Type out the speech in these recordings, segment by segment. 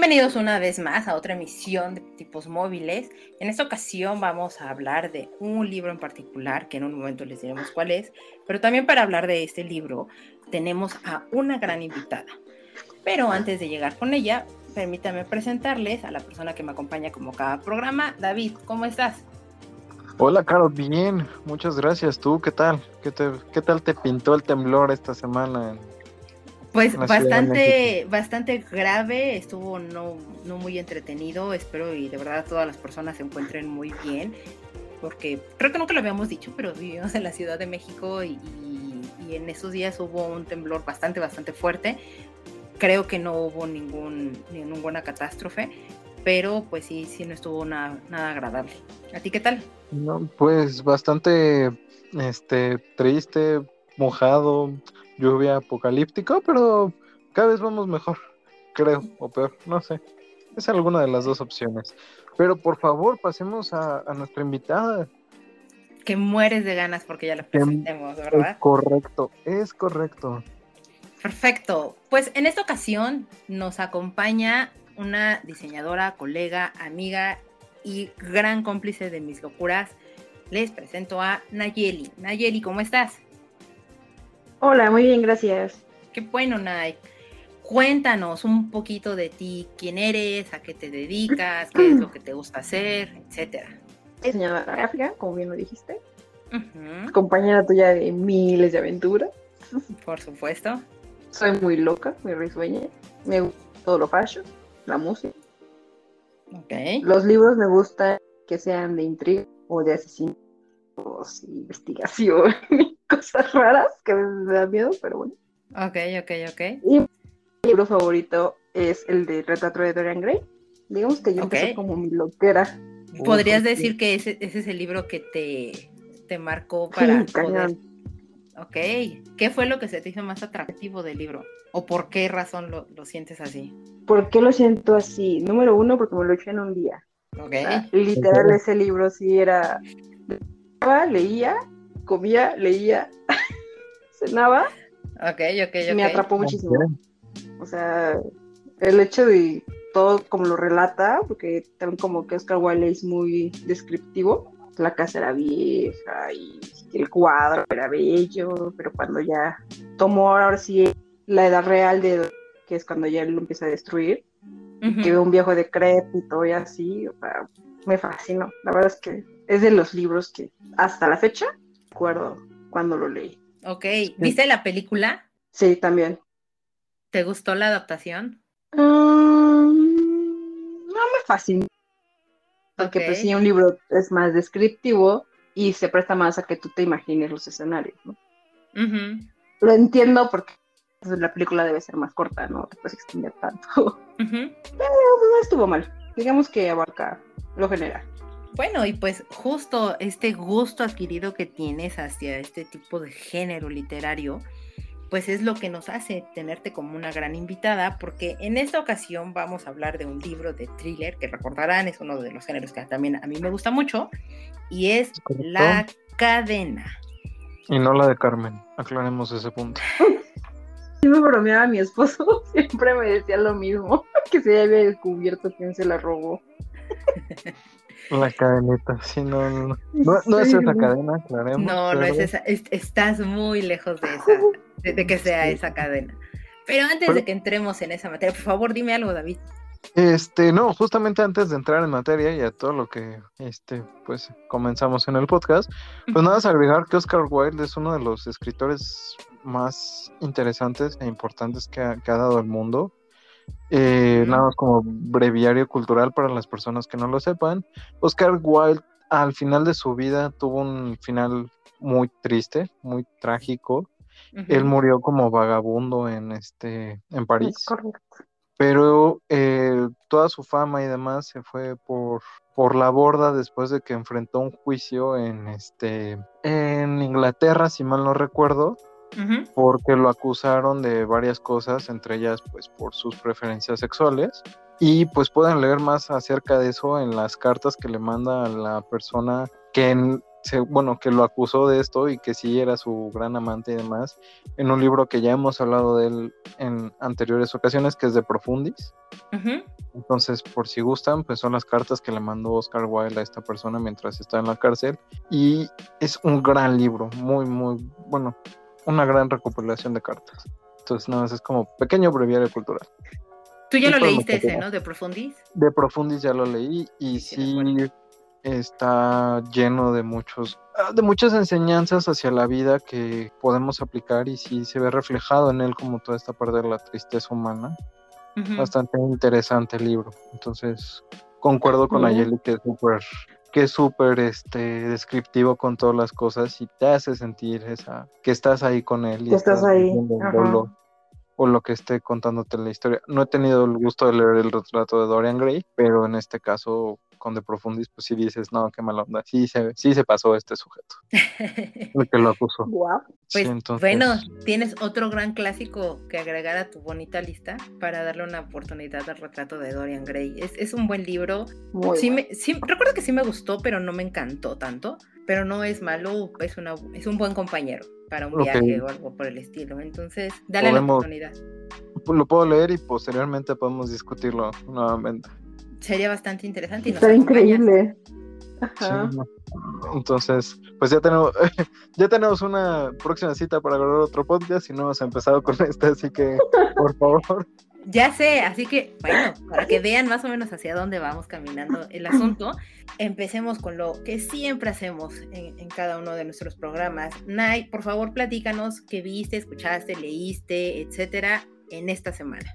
Bienvenidos una vez más a otra emisión de tipos móviles. En esta ocasión vamos a hablar de un libro en particular, que en un momento les diremos cuál es, pero también para hablar de este libro tenemos a una gran invitada. Pero antes de llegar con ella, permítame presentarles a la persona que me acompaña como cada programa. David, ¿cómo estás? Hola, Caro, bien, muchas gracias. ¿Tú qué tal? ¿Qué, qué tal te pintó el temblor esta semana pues bastante, bastante grave, estuvo no, no muy entretenido, espero y de verdad todas las personas se encuentren muy bien, porque creo que nunca lo habíamos dicho, pero vivimos en la Ciudad de México y, en esos días hubo un temblor bastante, bastante fuerte. Creo que no hubo ningún, ninguna catástrofe, pero pues sí, sí no estuvo nada, nada agradable. ¿A ti qué tal? No, pues bastante este, triste, mojado, lluvia apocalíptica, pero cada vez vamos mejor, creo, o peor, no sé. Es alguna de las dos opciones. Pero por favor, pasemos a, nuestra invitada. Que mueres de ganas porque ya la presentemos, ¿verdad? Es correcto, es correcto. Perfecto. Pues en esta ocasión nos acompaña una diseñadora, colega, amiga y gran cómplice de mis locuras. Les presento a Nayeli. Nayeli, ¿cómo estás? Hola, muy bien, gracias. Qué bueno, Nay. Cuéntanos un poquito de ti, quién eres, a qué te dedicas, qué es lo que te gusta hacer, etcétera. Diseñadora gráfica, como bien lo dijiste. Compañera tuya de miles de aventuras. Por supuesto. Soy muy loca, muy risueña. Me gusta todo lo fashion, la música. Okay. Los libros me gustan que sean de intriga o de asesinatos, investigación cosas raras que me dan miedo, pero bueno. Ok, ok, ok. Y mi libro favorito es el de Retrato de Dorian Gray. Digamos que yo empecé como mi loquera. ¿Podrías decir que ese, ese, es el libro que te, te marcó para poder... Ok. ¿Qué fue lo que se te hizo más atractivo del libro? ¿O por qué razón lo, lo sientes así? ¿Por qué lo siento así? Número uno, porque me lo eché en un día. Ok. literal, ese libro sí era... Leía comía, leía, cenaba. Ok, ok, ok. Me atrapó muchísimo. O sea, el hecho de todo como lo relata, porque también como que Oscar Wilde es muy descriptivo. La casa era vieja y el cuadro era bello, pero cuando ya tomó ahora sí la edad real de que es cuando ya él lo empieza a destruir, que ve un viejo decrépito y así, o sea, me fascinó. La verdad es que es de los libros que hasta la fecha cuando lo leí. Ok, ¿viste la película? Sí, también. ¿Te gustó la adaptación? Mm, no me fascinó. Porque pues sí, un libro es más descriptivo y se presta más a que tú te imagines los escenarios, ¿no? Lo entiendo porque pues, la película debe ser más corta, no te puedes extender tanto. Pero pues, no estuvo mal. Digamos que abarca lo general. Bueno, y pues justo este gusto adquirido que tienes hacia este tipo de género literario, pues es lo que nos hace tenerte como una gran invitada, porque en esta ocasión vamos a hablar de un libro de thriller que recordarán, es uno de los géneros que también a mí me gusta mucho, y es La Cadena. Y no la de Carmen, aclaremos ese punto. Sí me bromeaba mi esposo, siempre me decía lo mismo, que se había descubierto quién se la robó. La cadeneta, sí, no, no, no, no es esa cadena, aclaremos. No, no es esa, estás muy lejos de esa, de, que sea esa cadena. Pero antes de que entremos en esa materia, por favor, dime algo, David. Este, no, justamente antes de entrar en materia y a todo lo que, este, pues, comenzamos en el podcast, pues nada, es agregar que Oscar Wilde es uno de los escritores más interesantes e importantes que ha, que ha dado el mundo. Eh, nada más como breviario cultural para las personas que no lo sepan. Oscar Wilde al final de su vida tuvo un final muy triste, muy trágico. Él murió como vagabundo en este en París. Pero eh, toda su fama y demás se fue por, por la borda después de que enfrentó un juicio en este en Inglaterra, si mal no recuerdo, porque lo acusaron de varias cosas, entre ellas pues por sus preferencias sexuales. Y pues pueden leer más acerca de eso en las cartas que le manda a la persona que bueno, que lo acusó de esto y que sí era su gran amante y demás, en un libro que ya hemos hablado de él en anteriores ocasiones, que es de Profundis. Entonces, por si gustan, pues son las cartas que le mandó Oscar Wilde a esta persona mientras está en la cárcel. Y es un gran libro, muy, muy, bueno, una gran recopilación de cartas. Entonces, nada más es como pequeño breviario cultural. Tú ya lo leíste ese, ¿no? De Profundis. De Profundis ya lo leí y sí, está lleno de muchos ah, de muchas enseñanzas hacia la vida que podemos aplicar y sí se ve reflejado en él como toda esta parte de la tristeza humana. Bastante interesante el libro. Entonces, concuerdo con Ayeli que es súper que es súper este descriptivo con todas las cosas y te hace sentir esa que estás ahí con él y estás, ahí o lo que esté contándote la historia. No he tenido el gusto de leer el retrato de Dorian Gray, pero en este caso con De Profundis, pues sí dices, no, qué mala onda. Sí se, sí se pasó este sujeto. el que lo acusó. Pues bueno, tienes otro gran clásico que agregar a tu bonita lista para darle una oportunidad al retrato de Dorian Gray. Es, es un buen libro. sí, me, sí, recuerdo que sí me gustó, pero no me encantó tanto. Pero no es malo, es, una, es un buen compañero para un viaje o algo por el estilo. Entonces, dale la oportunidad. Lo puedo leer y posteriormente podemos discutirlo nuevamente sería bastante interesante. Y Está increíble. entonces, pues ya tenemos, ya tenemos una próxima cita para grabar otro podcast y no hemos empezado con este, así que por favor. Ya sé, así que bueno, para que vean más o menos hacia dónde vamos caminando el asunto, empecemos con lo que siempre hacemos en, en cada uno de nuestros programas. Nay, por favor, platícanos qué viste, escuchaste, leíste, etcétera, en esta semana.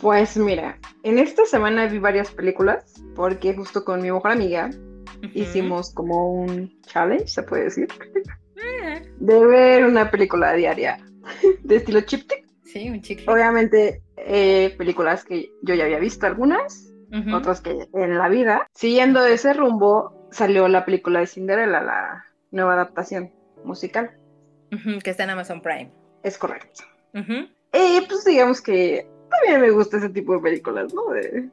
Pues mira, en esta semana vi varias películas porque justo con mi mejor amiga hicimos como un challenge, se puede decir, eh. de ver una película diaria de estilo chip Sí, un chick Obviamente, eh, películas que yo ya había visto algunas, otras que en la vida. Siguiendo ese rumbo, salió la película de Cinderella, la nueva adaptación musical. que está en Amazon Prime. Es correcto. Y pues digamos que también me gusta ese tipo de películas, ¿no? De,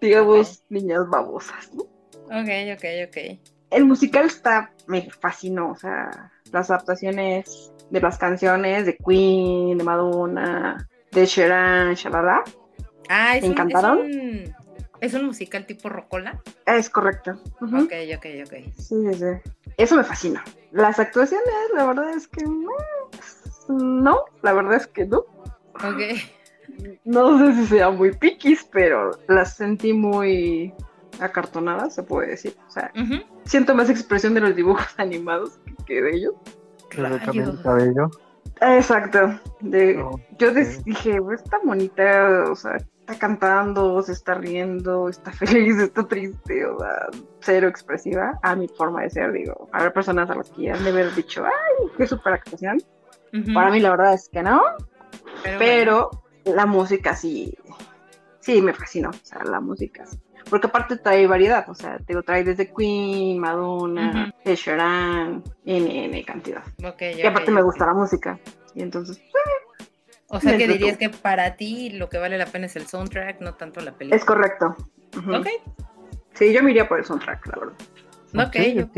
digamos, niñas babosas, ¿no? Ok, ok, ok. El musical está, me fascinó, o sea, las adaptaciones de las canciones de Queen, de Madonna, de Sheeran, shalala. Ah, es, encantaron? Un, es, un, es un musical tipo rocola. Es correcto. Ok, ok, ok. Sí, sí, sí. Eso me fascina. Las actuaciones, la verdad es que no, la verdad es que no. Ok no sé si sea muy piquis, pero las sentí muy acartonadas, se puede decir. O sea, siento más expresión de los dibujos animados que de ellos. Cabello. Exacto. De, yo dije, está bonita, o sea, está cantando, se está riendo, está feliz, está triste, o sea, cero expresiva a mi forma de ser, digo. Habrá personas a las que ya han de haber dicho, ay, qué super actuación. Para mí la verdad es que no. Pero, la música sí, sí me fascinó, o sea, la música sí. Porque aparte trae variedad, o sea, te trae desde Queen, Madonna, uh N, N cantidad. Okay, y aparte me gusta la música. Y entonces, eh, o sea que dirías que para ti lo que vale la pena es el soundtrack, no tanto la película. Es correcto. Ok. Sí, yo me iría por el soundtrack, la verdad. Ok, ok.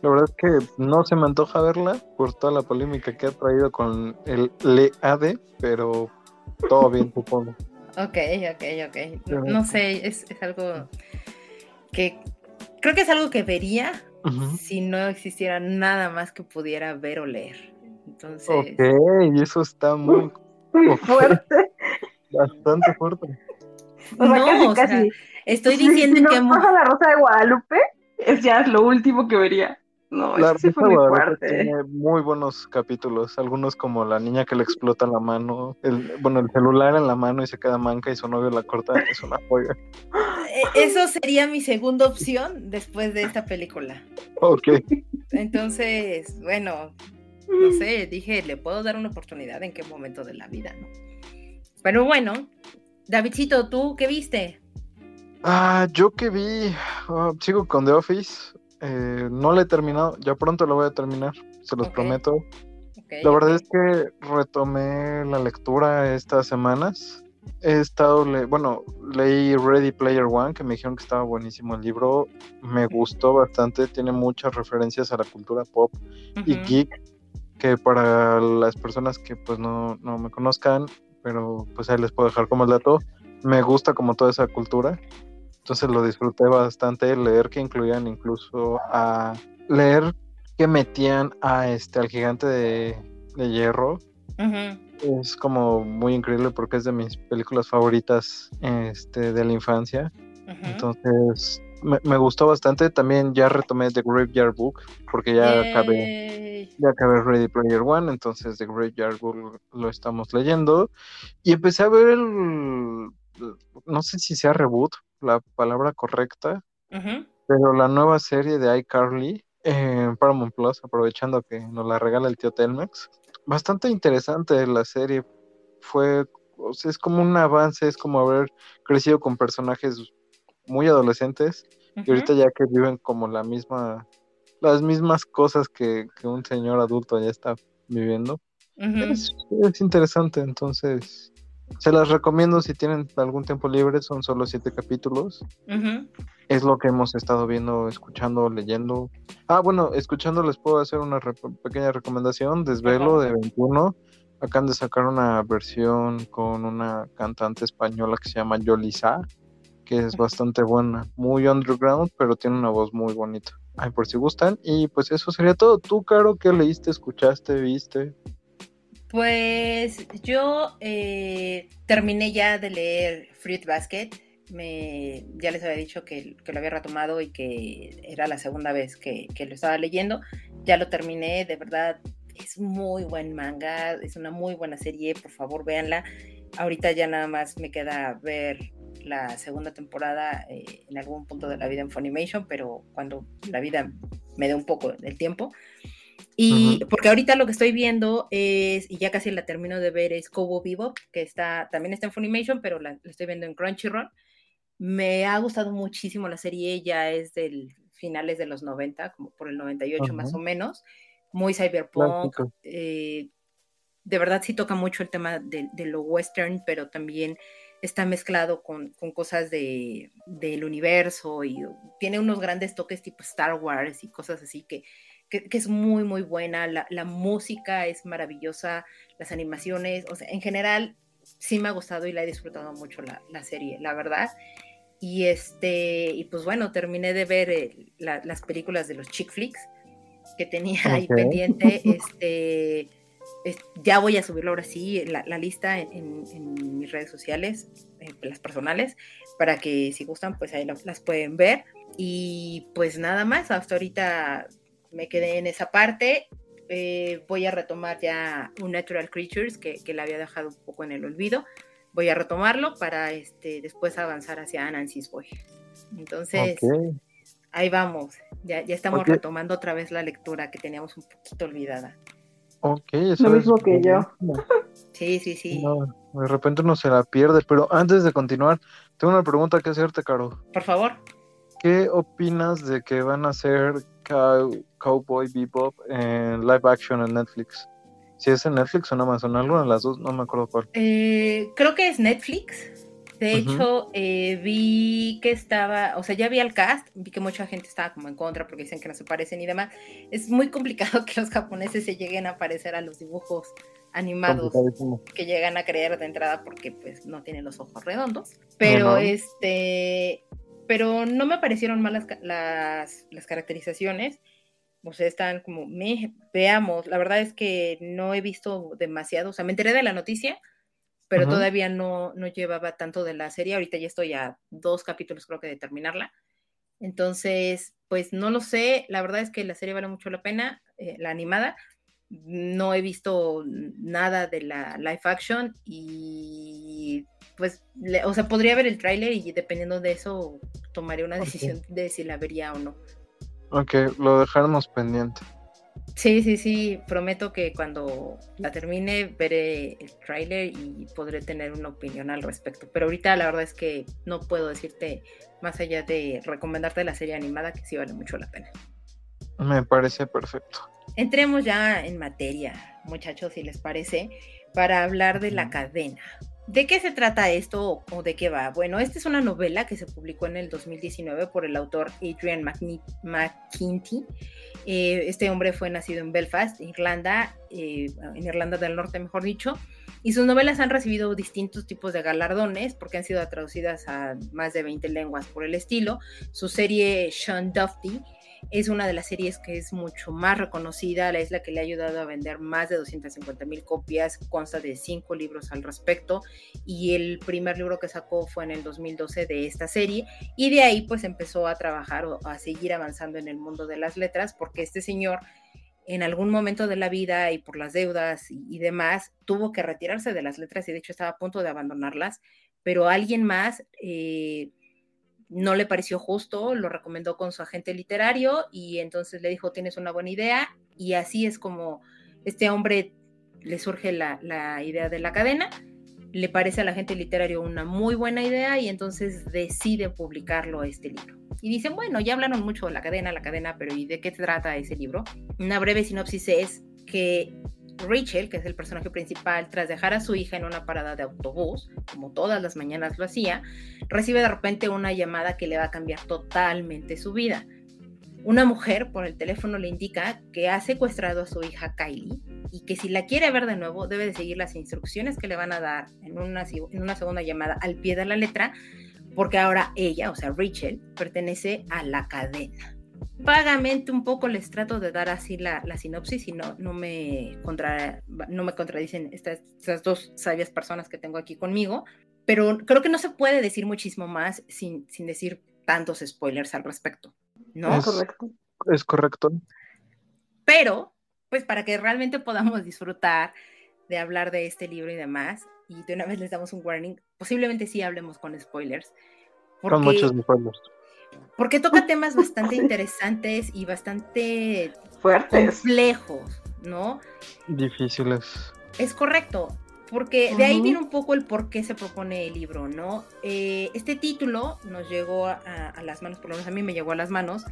La verdad es que no se me antoja verla por toda la polémica que ha traído con el LEAD, pero todo bien, supongo. Ok, ok, ok. No, sé, es, algo que creo que es algo que vería si no existiera nada más que pudiera ver o leer. Entonces. Ok, y eso está muy fuerte. Bastante fuerte. no, casi, estoy diciendo si, si que. pasa la Rosa de Guadalupe, es ya lo último que vería. No, la sí fue muy fuerte. Tiene muy buenos capítulos, algunos como la niña que le explota la mano, el, bueno, el celular en la mano y se queda manca y su novio la corta, es una joya. Eh, eso sería mi segunda opción después de esta película. Ok. Entonces, bueno, no sé, dije, le puedo dar una oportunidad en qué momento de la vida, ¿no? Pero bueno, Davidcito, ¿tú qué viste? Ah, yo que vi, ah, sigo con The Office. Eh, no lo he terminado, ya pronto lo voy a terminar, se los prometo. La verdad es que retomé la lectura estas semanas. He estado, le- bueno, leí Ready Player One, que me dijeron que estaba buenísimo el libro. Me gustó bastante, tiene muchas referencias a la cultura pop y geek, que para las personas que pues no, no me conozcan, pero pues ahí les puedo dejar como el dato, me gusta como toda esa cultura. Entonces lo disfruté bastante, leer que incluían incluso a leer que metían a este al gigante de, de hierro. Es como muy increíble porque es de mis películas favoritas este, de la infancia. Entonces me, me gustó bastante. También ya retomé The Graveyard Book porque ya acabé ya acabé Ready Player One, entonces The Graveyard Book lo estamos leyendo. Y empecé a ver el, no sé si sea reboot, la palabra correcta, pero la nueva serie de iCarly en Paramount Plus, aprovechando que nos la regala el tío Telmex. Bastante interesante la serie. Fue, o sea, es como un avance, es como haber crecido con personajes muy adolescentes y ahorita ya que viven como la misma, las mismas cosas que, que un señor adulto ya está viviendo. Es interesante, entonces se las recomiendo si tienen algún tiempo libre, son solo siete capítulos. Es lo que hemos estado viendo, escuchando, leyendo. Ah, bueno, escuchando les puedo hacer una re- pequeña recomendación. Desvelo de 21. Acaban de sacar una versión con una cantante española que se llama Yolisa, que es bastante buena. Muy underground, pero tiene una voz muy bonita. Ay, por si gustan. Y pues eso sería todo. ¿Tú, Caro, qué leíste, escuchaste, viste? Pues yo eh, terminé ya de leer Fruit Basket. Me, ya les había dicho que, que lo había retomado y que era la segunda vez que, que lo estaba leyendo. Ya lo terminé, de verdad, es muy buen manga, es una muy buena serie, por favor véanla. Ahorita ya nada más me queda ver la segunda temporada eh, en algún punto de la vida en Funimation, pero cuando la vida me dé un poco del tiempo. Y porque ahorita lo que estoy viendo es, y ya casi la termino de ver, es Kobo Bebop, que está, también está en Funimation, pero la, la estoy viendo en Crunchyroll. Me ha gustado muchísimo la serie, ya es del finales de los 90, como por el 98 más Ajá. o menos, muy cyberpunk. Eh, de verdad sí toca mucho el tema de, de lo western, pero también está mezclado con, con cosas de, del universo y tiene unos grandes toques tipo Star Wars y cosas así que, que, que es muy, muy buena. La, la, música es maravillosa, las animaciones, o sea, en general sí me ha gustado y la he disfrutado mucho la, la serie, la verdad. Y este, y pues bueno, terminé de ver eh, la, las películas de los chick flicks que tenía ahí pendiente. Este, es- ya voy a subirlo ahora sí, la, la lista en, en- en mis redes sociales, eh, las personales, para que si gustan, pues ahí lo- las pueden ver. Y pues nada más, hasta ahorita me quedé en esa parte. Eh, voy a retomar ya un Natural Creatures que, que la había dejado un poco en el olvido. Voy a retomarlo para este, después avanzar hacia Anansi's Boy. Entonces, ahí vamos. Ya, ya estamos retomando otra vez la lectura que teníamos un poquito olvidada. Ok, eso Lo es mismo que yo. Sí, sí, sí. No, de repente uno se la pierde, pero antes de continuar, tengo una pregunta que hacerte, Caro. Por favor. ¿Qué opinas de que van a hacer Cow- Cowboy Bebop en live action en Netflix? Si es en Netflix o en Amazon, alguna de las dos, no me acuerdo cuál. Eh, creo que es Netflix. De hecho, eh, vi que estaba, o sea, ya vi al cast, vi que mucha gente estaba como en contra porque dicen que no se parecen y demás. Es muy complicado que los japoneses se lleguen a parecer a los dibujos animados que llegan a creer de entrada porque pues no tienen los ojos redondos. Pero este, pero no me parecieron malas las, las caracterizaciones. O sea, están como, me, veamos, la verdad es que no he visto demasiado, o sea, me enteré de la noticia, pero Ajá. todavía no, no llevaba tanto de la serie, ahorita ya estoy a dos capítulos creo que de terminarla. Entonces, pues no lo sé, la verdad es que la serie vale mucho la pena, eh, la animada, no he visto nada de la live action y pues, le- o sea, podría ver el tráiler y dependiendo de eso tomaré una decisión de si la vería o no. Ok, lo dejaremos pendiente. Sí, sí, sí, prometo que cuando la termine veré el tráiler y podré tener una opinión al respecto. Pero ahorita la verdad es que no puedo decirte más allá de recomendarte la serie animada que sí vale mucho la pena. Me parece perfecto. Entremos ya en materia, muchachos, si les parece, para hablar de la cadena. ¿De qué se trata esto o de qué va? Bueno, esta es una novela que se publicó en el 2019 por el autor Adrian McKinty. Eh, este hombre fue nacido en Belfast, Irlanda, eh, en Irlanda del Norte, mejor dicho, y sus novelas han recibido distintos tipos de galardones porque han sido traducidas a más de 20 lenguas por el estilo. Su serie Sean Duffy es una de las series que es mucho más reconocida, la isla que le ha ayudado a vender más de 250 mil copias, consta de cinco libros al respecto y el primer libro que sacó fue en el 2012 de esta serie y de ahí pues empezó a trabajar o a seguir avanzando en el mundo de las letras porque este señor en algún momento de la vida y por las deudas y, demás tuvo que retirarse de las letras y de hecho estaba a punto de abandonarlas, pero alguien más... Eh, no le pareció justo, lo recomendó con su agente literario y entonces le dijo, tienes una buena idea y así es como este hombre le surge la, idea de la cadena, le parece al agente literario una muy buena idea y entonces decide publicarlo este libro. Y dicen, bueno, ya hablaron mucho de la cadena, la cadena, pero ¿y de qué trata ese libro? Una breve sinopsis es que Rachel, que es el personaje principal, tras dejar a su hija en una parada de autobús, como todas las mañanas lo hacía, recibe de repente una llamada que le va a cambiar totalmente su vida. Una mujer por el teléfono le indica que ha secuestrado a su hija Kylie y que si la quiere ver de nuevo debe de seguir las instrucciones que le van a dar en una, segunda llamada al pie de la letra, porque ahora ella, o sea, Rachel, pertenece a la cadena vagamente un poco les trato de dar así la, sinopsis y no, no, me, contra, no me contradicen estas, dos sabias personas que tengo aquí conmigo, pero creo que no se puede decir muchísimo más sin, sin decir tantos spoilers al respecto, ¿no? Es correcto. Es correcto. Pero, pues para que realmente podamos disfrutar de hablar de este libro y demás, y de una vez les damos un warning, posiblemente sí hablemos con spoilers. con muchos spoilers porque toca temas bastante interesantes y bastante fuertes, complejos, ¿no? Difíciles. Es correcto, porque de ahí viene un poco el por qué se propone el libro, ¿no? Eh, este título nos llegó a, las manos, por lo menos a mí me llegó a las manos,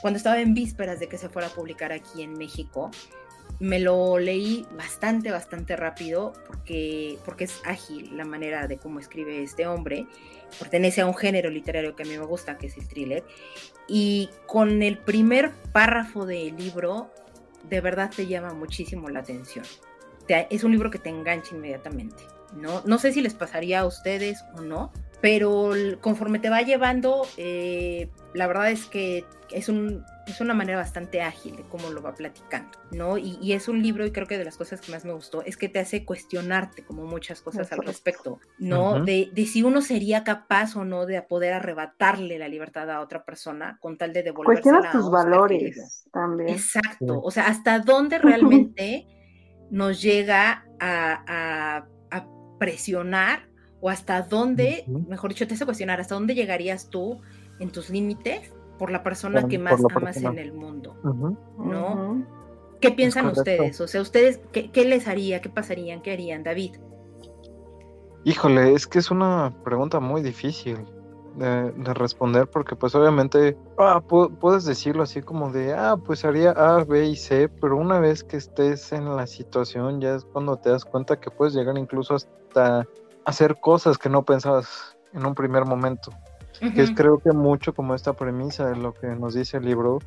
cuando estaba en vísperas de que se fuera a publicar aquí en México. Me lo leí bastante, bastante rápido porque, porque es ágil la manera de cómo escribe este hombre pertenece a un género literario que a mí me gusta, que es el thriller. Y con el primer párrafo del libro, de verdad te llama muchísimo la atención. es un libro que te engancha inmediatamente. ¿no? no sé si les pasaría a ustedes o no, pero conforme te va llevando, eh, la verdad es que es, un, es una manera bastante ágil de cómo lo va platicando, ¿no? Y, es un libro, y creo que de las cosas que más me gustó, es que te hace cuestionarte como muchas cosas al respecto, ¿no? de, de, si uno sería capaz o no de poder arrebatarle la libertad a otra persona con tal de devolver Cuestionas tus valores también. Exacto, o sea, hasta dónde realmente nos llega a, a presionar o hasta dónde, mejor dicho, te hace cuestionar, hasta dónde llegarías tú en tus límites por la persona que más amas en el mundo, ¿no? ¿Qué piensan ustedes? O sea, ustedes, ¿qué, les haría? ¿Qué pasarían? ¿Qué harían, David? Híjole, es que es una pregunta muy difícil de, responder porque pues obviamente ah, puedes decirlo así como de, ah, pues haría A, B y C, pero una vez que estés en la situación ya es cuando te das cuenta que puedes llegar incluso hasta hacer cosas que no pensabas en un primer momento. Que es creo que mucho como esta premisa de lo que nos dice el libro,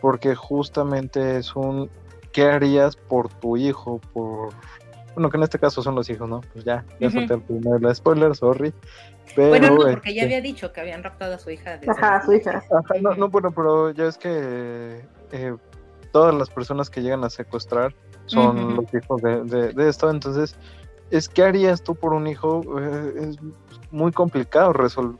porque justamente es un ¿qué harías por tu hijo? Por bueno, que en este caso son los hijos, ¿no? Pues ya, ya uh el primer spoiler, sorry. Pero, bueno, no, porque ya este había dicho que habían raptado a su hija. Ajá, su hija. no, no, bueno, pero ya es que eh, todas las personas que llegan a secuestrar son los hijos de, de, esto, entonces es ¿qué harías tú por un hijo? Eh, es muy complicado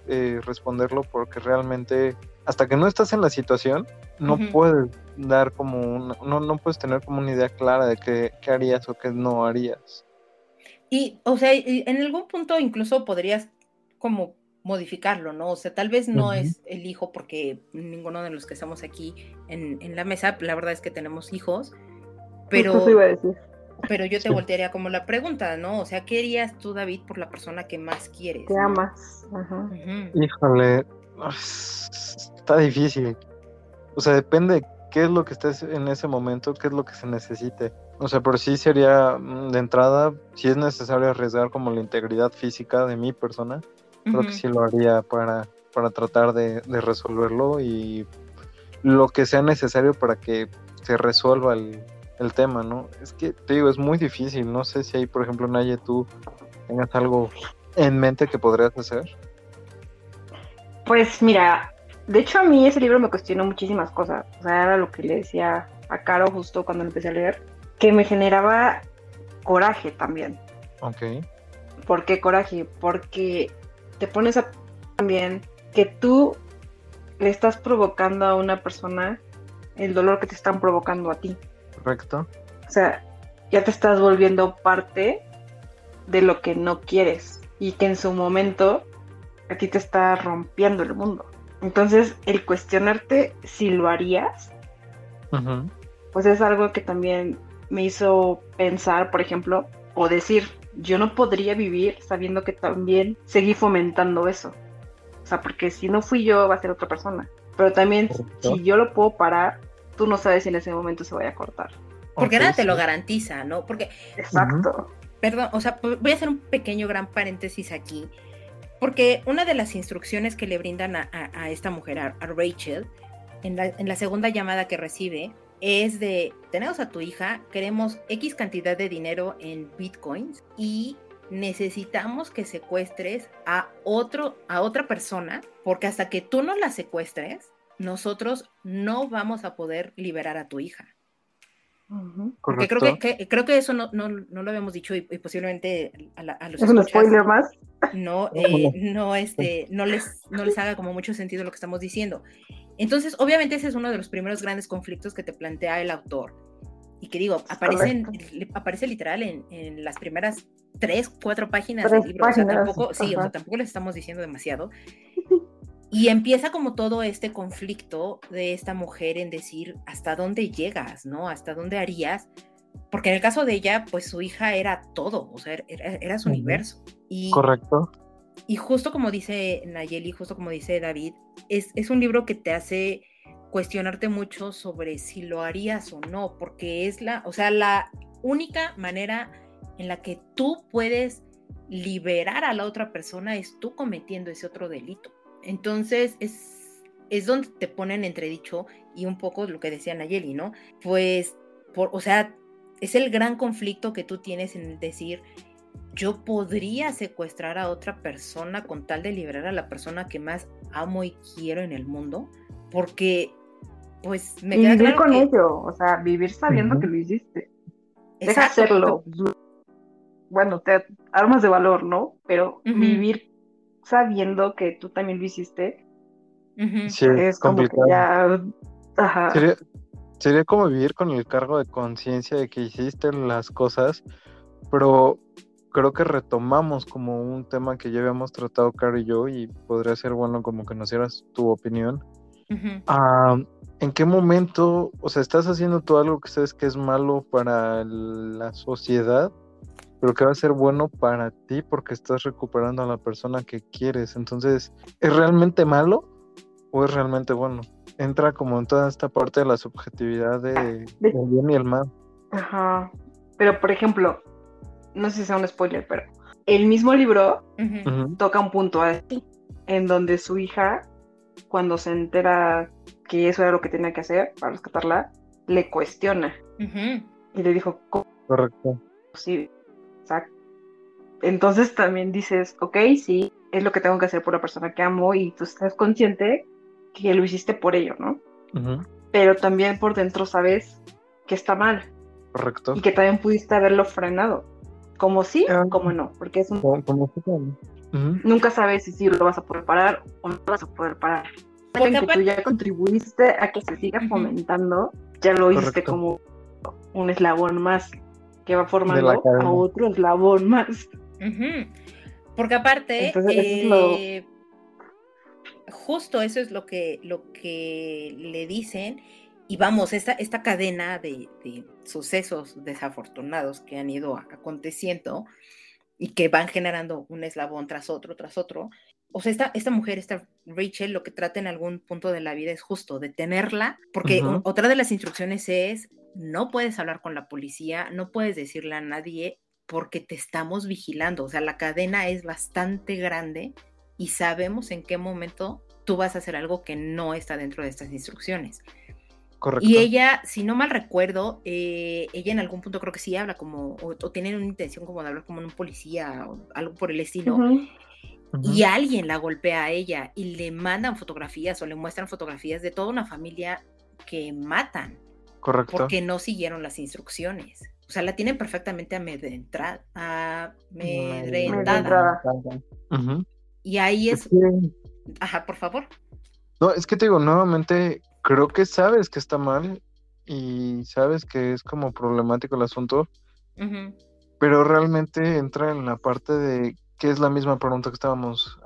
eh, responderlo porque realmente hasta que no estás en la situación no puedes dar como una, no, no puedes tener como una idea clara de qué, qué harías o qué no harías. Y, o sea, en algún punto incluso podrías como modificarlo, ¿no? O sea, tal vez no es el hijo porque ninguno de los que estamos aquí en, en, la mesa, la verdad es que tenemos hijos, Pero, pero yo te voltearía como la pregunta, ¿no? O sea, ¿qué harías tú, David, por la persona que más quieres? Te amas. Ajá. Híjole, está difícil. O sea, depende qué es lo que estés en ese momento, qué es lo que se necesite. O sea, por sí sería mm, de entrada, si es necesario arriesgar como la integridad física de mi persona, creo que sí lo haría para, para tratar de, resolverlo y lo que sea necesario para que se resuelva el, tema, ¿no? Es que te digo, es muy difícil. No sé si ahí, por ejemplo, Naye, tú tengas algo en mente que podrías hacer. Pues mira, de hecho a mí ese libro me cuestionó muchísimas cosas. O sea, era lo que le decía a Caro justo cuando empecé a leer, que me generaba coraje también. Ok. ¿Por qué coraje? Porque te pones a también que tú le estás provocando a una persona el dolor que te están provocando a ti. Correcto. O sea, ya te estás volviendo parte de lo que no quieres y que en su momento a ti te está rompiendo el mundo. Entonces, el cuestionarte si lo harías, pues es algo que también me hizo pensar, por ejemplo, o decir, yo no podría vivir sabiendo que también seguí fomentando eso. O sea, porque si no fui yo, va a ser otra persona. Pero también, si yo lo puedo parar, tú no sabes si en ese momento se vaya a cortar. Porque nada te lo garantiza, ¿no? Porque. Exacto. Perdón, o sea, voy a hacer un pequeño gran paréntesis aquí. Porque una de las instrucciones que le brindan a, esta mujer, a, Rachel, en la, en la, segunda llamada que recibe, es de, tenemos a tu hija, queremos X cantidad de dinero en bitcoins y necesitamos que secuestres a otro, a otra persona, porque hasta que tú no la secuestres, nosotros no vamos a poder liberar a tu hija. Porque creo que, creo que eso no, no, no lo habíamos dicho y, posiblemente a, los ¿Es un spoiler más? No, eh, no, este, no, les, no les haga como mucho sentido lo que estamos diciendo. Entonces, obviamente ese es uno de los primeros grandes conflictos que te plantea el autor. Y que digo, aparece, aparece literal en, en, las primeras tres, cuatro páginas del libro. o sea, tampoco, sí, o sea, tampoco les estamos diciendo demasiado. Y empieza como todo este conflicto de esta mujer en decir hasta dónde llegas, ¿no? Hasta dónde harías. Porque en el caso de ella, pues su hija era todo, o sea, era, su universo. Y, Correcto. Y justo como dice Nayeli, justo como dice David, es, es un libro que te hace cuestionarte mucho sobre si lo harías o no, porque es la, o sea, la única manera en la que tú puedes liberar a la otra persona es tú cometiendo ese otro delito. Entonces es, es donde te ponen entredicho y un poco lo que decía Nayeli, ¿no? Pues, por, o sea, es el gran conflicto que tú tienes en decir, yo podría secuestrar a otra persona con tal de liberar a la persona que más amo y quiero en el mundo, porque pues me queda vivir con ello, o sea, vivir sabiendo que lo hiciste. Deja hacerlo. Bueno, te armas de valor, ¿no? Pero vivir sabiendo que tú también lo hiciste, es como que ya... Sería, como vivir con el cargo de conciencia de que hiciste las cosas, pero creo que retomamos como un tema que ya habíamos tratado, Caro y yo, y podría ser bueno como que nos dieras tu opinión. Ah, ¿En qué momento, o sea, estás haciendo tú algo que sabes que es malo para la sociedad pero que va a ser bueno para ti porque estás recuperando a la persona que quieres. Entonces, ¿es realmente malo o es realmente bueno? Entra como en toda esta parte de la subjetividad de, bien y el mal. Ajá. Pero, por ejemplo, no sé si sea un spoiler, pero el mismo libro toca un punto así, en donde su hija, cuando se entera que eso era lo que tenía que hacer para rescatarla, le cuestiona. Y le dijo, ¿cómo? Correcto. Sí, Exacto. Entonces también dices, ok, sí, es lo que tengo que hacer por la persona que amo y tú estás consciente que lo hiciste por ello, ¿no? Pero también por dentro sabes que está mal. Correcto. Y que también pudiste haberlo frenado. Como sí, ah. como no, porque es un... Como, Nunca sabes si sí lo vas a poder parar o no lo vas a poder parar. Porque que tú ya contribuiste a que se siga fomentando, ya lo hiciste como un eslabón más que va formando a otro eslabón más. Porque aparte, eh, justo eso es lo que, lo que le dicen y vamos, esta, esta cadena de, sucesos desafortunados que han ido aconteciendo y que van generando un eslabón tras otro, tras otro. O sea, esta, esta mujer, esta Rachel, lo que trata en algún punto de la vida es justo detenerla, porque otra de las instrucciones es, no puedes hablar con la policía, no puedes decirle a nadie porque te estamos vigilando. O sea, la cadena es bastante grande y sabemos en qué momento tú vas a hacer algo que no está dentro de estas instrucciones. Correcto. Y ella, si no mal recuerdo, eh, ella en algún punto creo que sí habla como, o, tiene una intención como de hablar como un policía o algo por el estilo. Y alguien la golpea a ella y le mandan fotografías o le muestran fotografías de toda una familia que matan. Correcto. Porque no siguieron las instrucciones. O sea, la tienen perfectamente amedrentada. amedrentada. Y ahí es... Ajá, por favor. No, es que te digo, nuevamente, creo que sabes que está mal y sabes que es como problemático el asunto, pero realmente entra en la parte de que es la misma pregunta que estábamos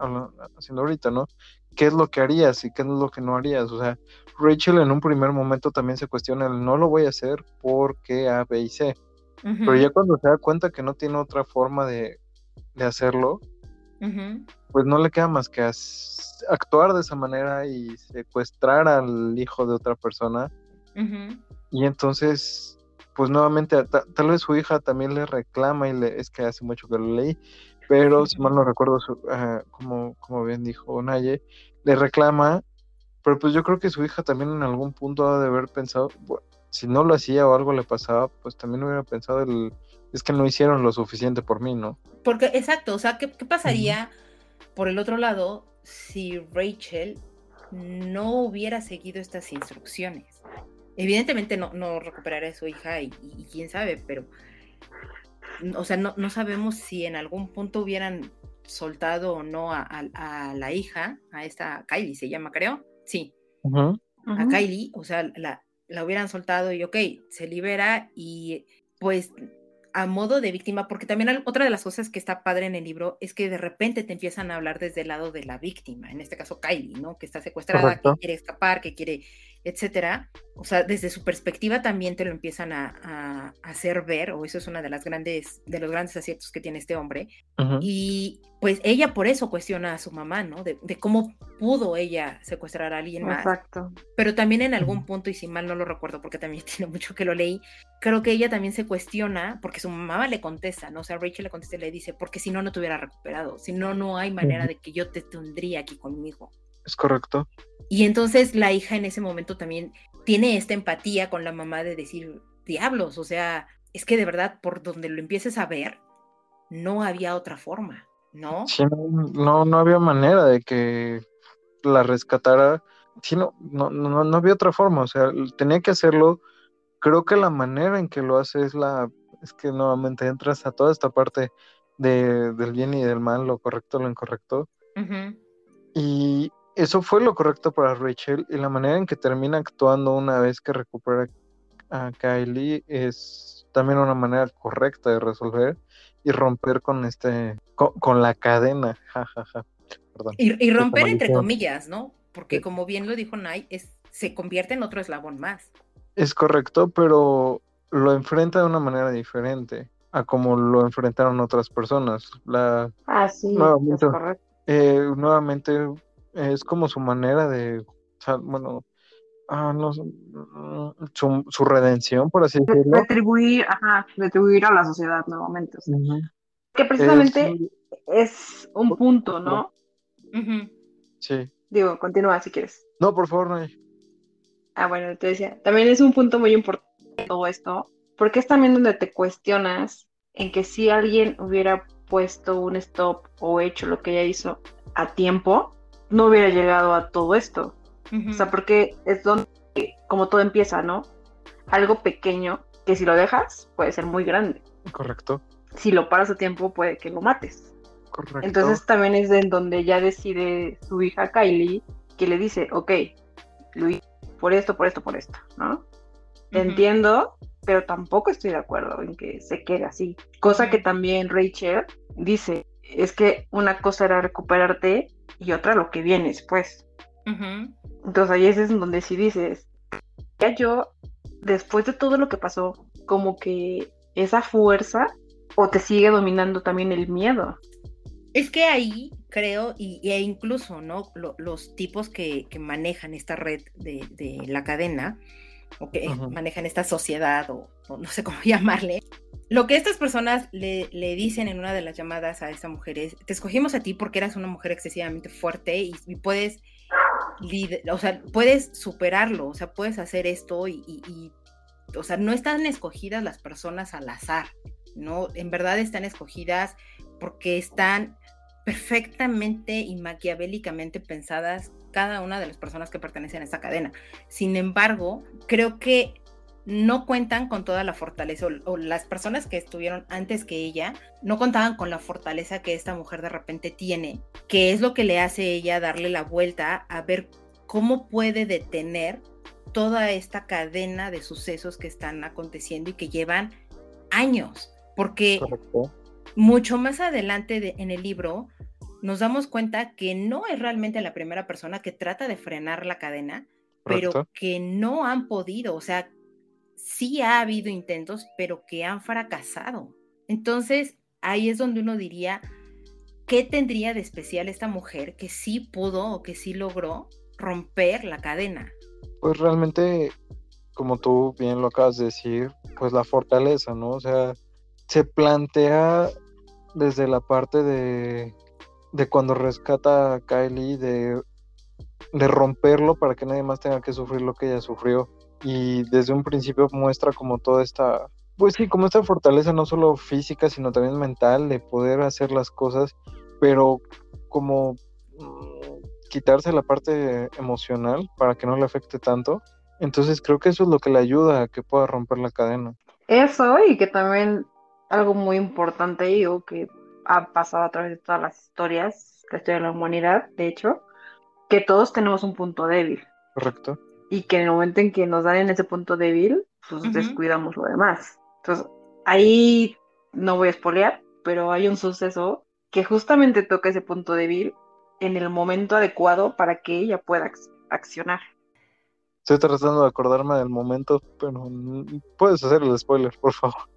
haciendo ahorita, ¿no? ¿Qué es lo que harías y qué es lo que no harías? O sea, Rachel en un primer momento también se cuestiona el no lo voy a hacer porque A, B y C. Pero ya cuando se da cuenta que no tiene otra forma de, de hacerlo, pues no le queda más que actuar de esa manera y secuestrar al hijo de otra persona. Y entonces, pues nuevamente, tal vez su hija también le reclama y le, es que hace mucho que lo leí, pero si mal no recuerdo, como, como bien dijo Naye, le reclama, pero pues yo creo que su hija también en algún punto ha de haber pensado, si no lo hacía o algo le pasaba, pues también hubiera pensado el, es que no hicieron lo suficiente por mí, ¿no? Porque, exacto, o sea, ¿qué, pasaría por el otro lado si Rachel no hubiera seguido estas instrucciones? Evidentemente no, no recuperará a su hija y, quién sabe, pero, o sea, no, no, sabemos si en algún punto hubieran soltado o no a, la hija, a esta Kylie se llama, creo, sí, a Kylie, o sea, la, la hubieran soltado y ok, se libera y pues a modo de víctima, porque también otra de las cosas que está padre en el libro es que de repente te empiezan a hablar desde el lado de la víctima, en este caso Kylie, ¿no? Que está secuestrada, que quiere escapar, que quiere, etcétera. O sea, desde su perspectiva también te lo empiezan a, hacer ver, o eso es una de las grandes, de los grandes aciertos que tiene este hombre. Y pues ella por eso cuestiona a su mamá, ¿no? De, cómo pudo ella secuestrar a alguien más. Exacto. Pero también en algún punto, y si mal no lo recuerdo porque también tiene mucho que lo leí, creo que ella también se cuestiona, porque su mamá le contesta, ¿no? O sea, Rachel le contesta y le dice, porque si no, no te hubiera recuperado, si no, no hay manera de que yo te tendría aquí conmigo. Es correcto. Y entonces la hija en ese momento también tiene esta empatía con la mamá de decir, diablos, o sea, es que de verdad por donde lo empieces a ver, no había otra forma, ¿no? Sí, no, no había manera de que la rescatara, sí, no, no, no, había otra forma, o sea, tenía que hacerlo. Creo que la manera en que lo hace es la, es que nuevamente entras a toda esta parte de, del bien y del mal, lo correcto, lo incorrecto. Y eso fue lo correcto para Rachel y la manera en que termina actuando una vez que recupera a Kylie es también una manera correcta de resolver y romper con este con, la cadena. Y, romper entre comillas no porque como bien lo dijo Nay es se convierte en otro eslabón más. Es correcto pero lo enfrenta de una manera diferente a como lo enfrentaron otras personas. La ah sí nuevamente, es correcto. Eh, nuevamente es como su manera de, bueno, ah, no, su, su, redención, por así decirlo. Retribuir, ajá, retribuir a la sociedad nuevamente. Que precisamente es, un punto, ¿no? Sí. Digo, continúa si quieres. No, por favor, no. Ah, bueno, te decía, también es un punto muy importante todo esto, porque es también donde te cuestionas en que si alguien hubiera puesto un stop o hecho lo que ella hizo a tiempo, no hubiera llegado a todo esto. O sea, porque es donde, como todo empieza, ¿no? Algo pequeño que si lo dejas puede ser muy grande. Correcto. Si lo paras a tiempo puede que lo mates. Correcto. Entonces también es en donde ya decide su hija Kylie que le dice, ok, Luis, por esto, por esto, por esto, ¿no? entiendo, pero tampoco estoy de acuerdo en que se quede así. Cosa que también Rachel dice, es que una cosa era recuperarte y otra lo que viene después. Entonces ahí es donde si dices, ya yo, después de todo lo que pasó, como que esa fuerza o te sigue dominando también el miedo. Es que ahí creo, y, e incluso, ¿no? los tipos que, manejan esta red de, la cadena, o que manejan esta sociedad, o, no sé cómo llamarle, lo que estas personas le, le, dicen en una de las llamadas a esta mujer es, te escogimos a ti porque eras una mujer excesivamente fuerte y, puedes, o sea, puedes superarlo, o sea, puedes hacer esto y, y, o sea, no están escogidas las personas al azar, ¿no? En verdad están escogidas porque están perfectamente y maquiavélicamente pensadas cada una de las personas que pertenecen a esta cadena. Sin embargo, creo que no cuentan con toda la fortaleza o, las personas que estuvieron antes que ella no contaban con la fortaleza que esta mujer de repente tiene, que es lo que le hace ella darle la vuelta a ver cómo puede detener toda esta cadena de sucesos que están aconteciendo y que llevan años, porque mucho más adelante en el libro nos damos cuenta que no es realmente la primera persona que trata de frenar la cadena, pero que no han podido, o sea, sí ha habido intentos, pero que han fracasado. Entonces, ahí es donde uno diría, ¿qué tendría de especial esta mujer que sí pudo o que sí logró romper la cadena? Pues realmente, como tú bien lo acabas de decir, pues la fortaleza, ¿no? O sea, se plantea desde la parte de, de cuando rescata a Kylie, de, de romperlo para que nadie más tenga que sufrir lo que ella sufrió y desde un principio muestra como toda esta, pues sí, como esta fortaleza no solo física, sino también mental de poder hacer las cosas, pero como mm, quitarse la parte emocional para que no le afecte tanto. Entonces creo que eso es lo que le ayuda a que pueda romper la cadena. Eso y que también algo muy importante y que ha pasado a través de todas las historias, la historia de la humanidad, de hecho, que todos tenemos un punto débil. Correcto y que en el momento en que nos dan en ese punto débil, pues descuidamos lo demás. Entonces, ahí no voy a espolear, pero hay un suceso que justamente toca ese punto débil en el momento adecuado para que ella pueda accionar. Estoy tratando de acordarme del momento, pero puedes hacer el spoiler, por favor.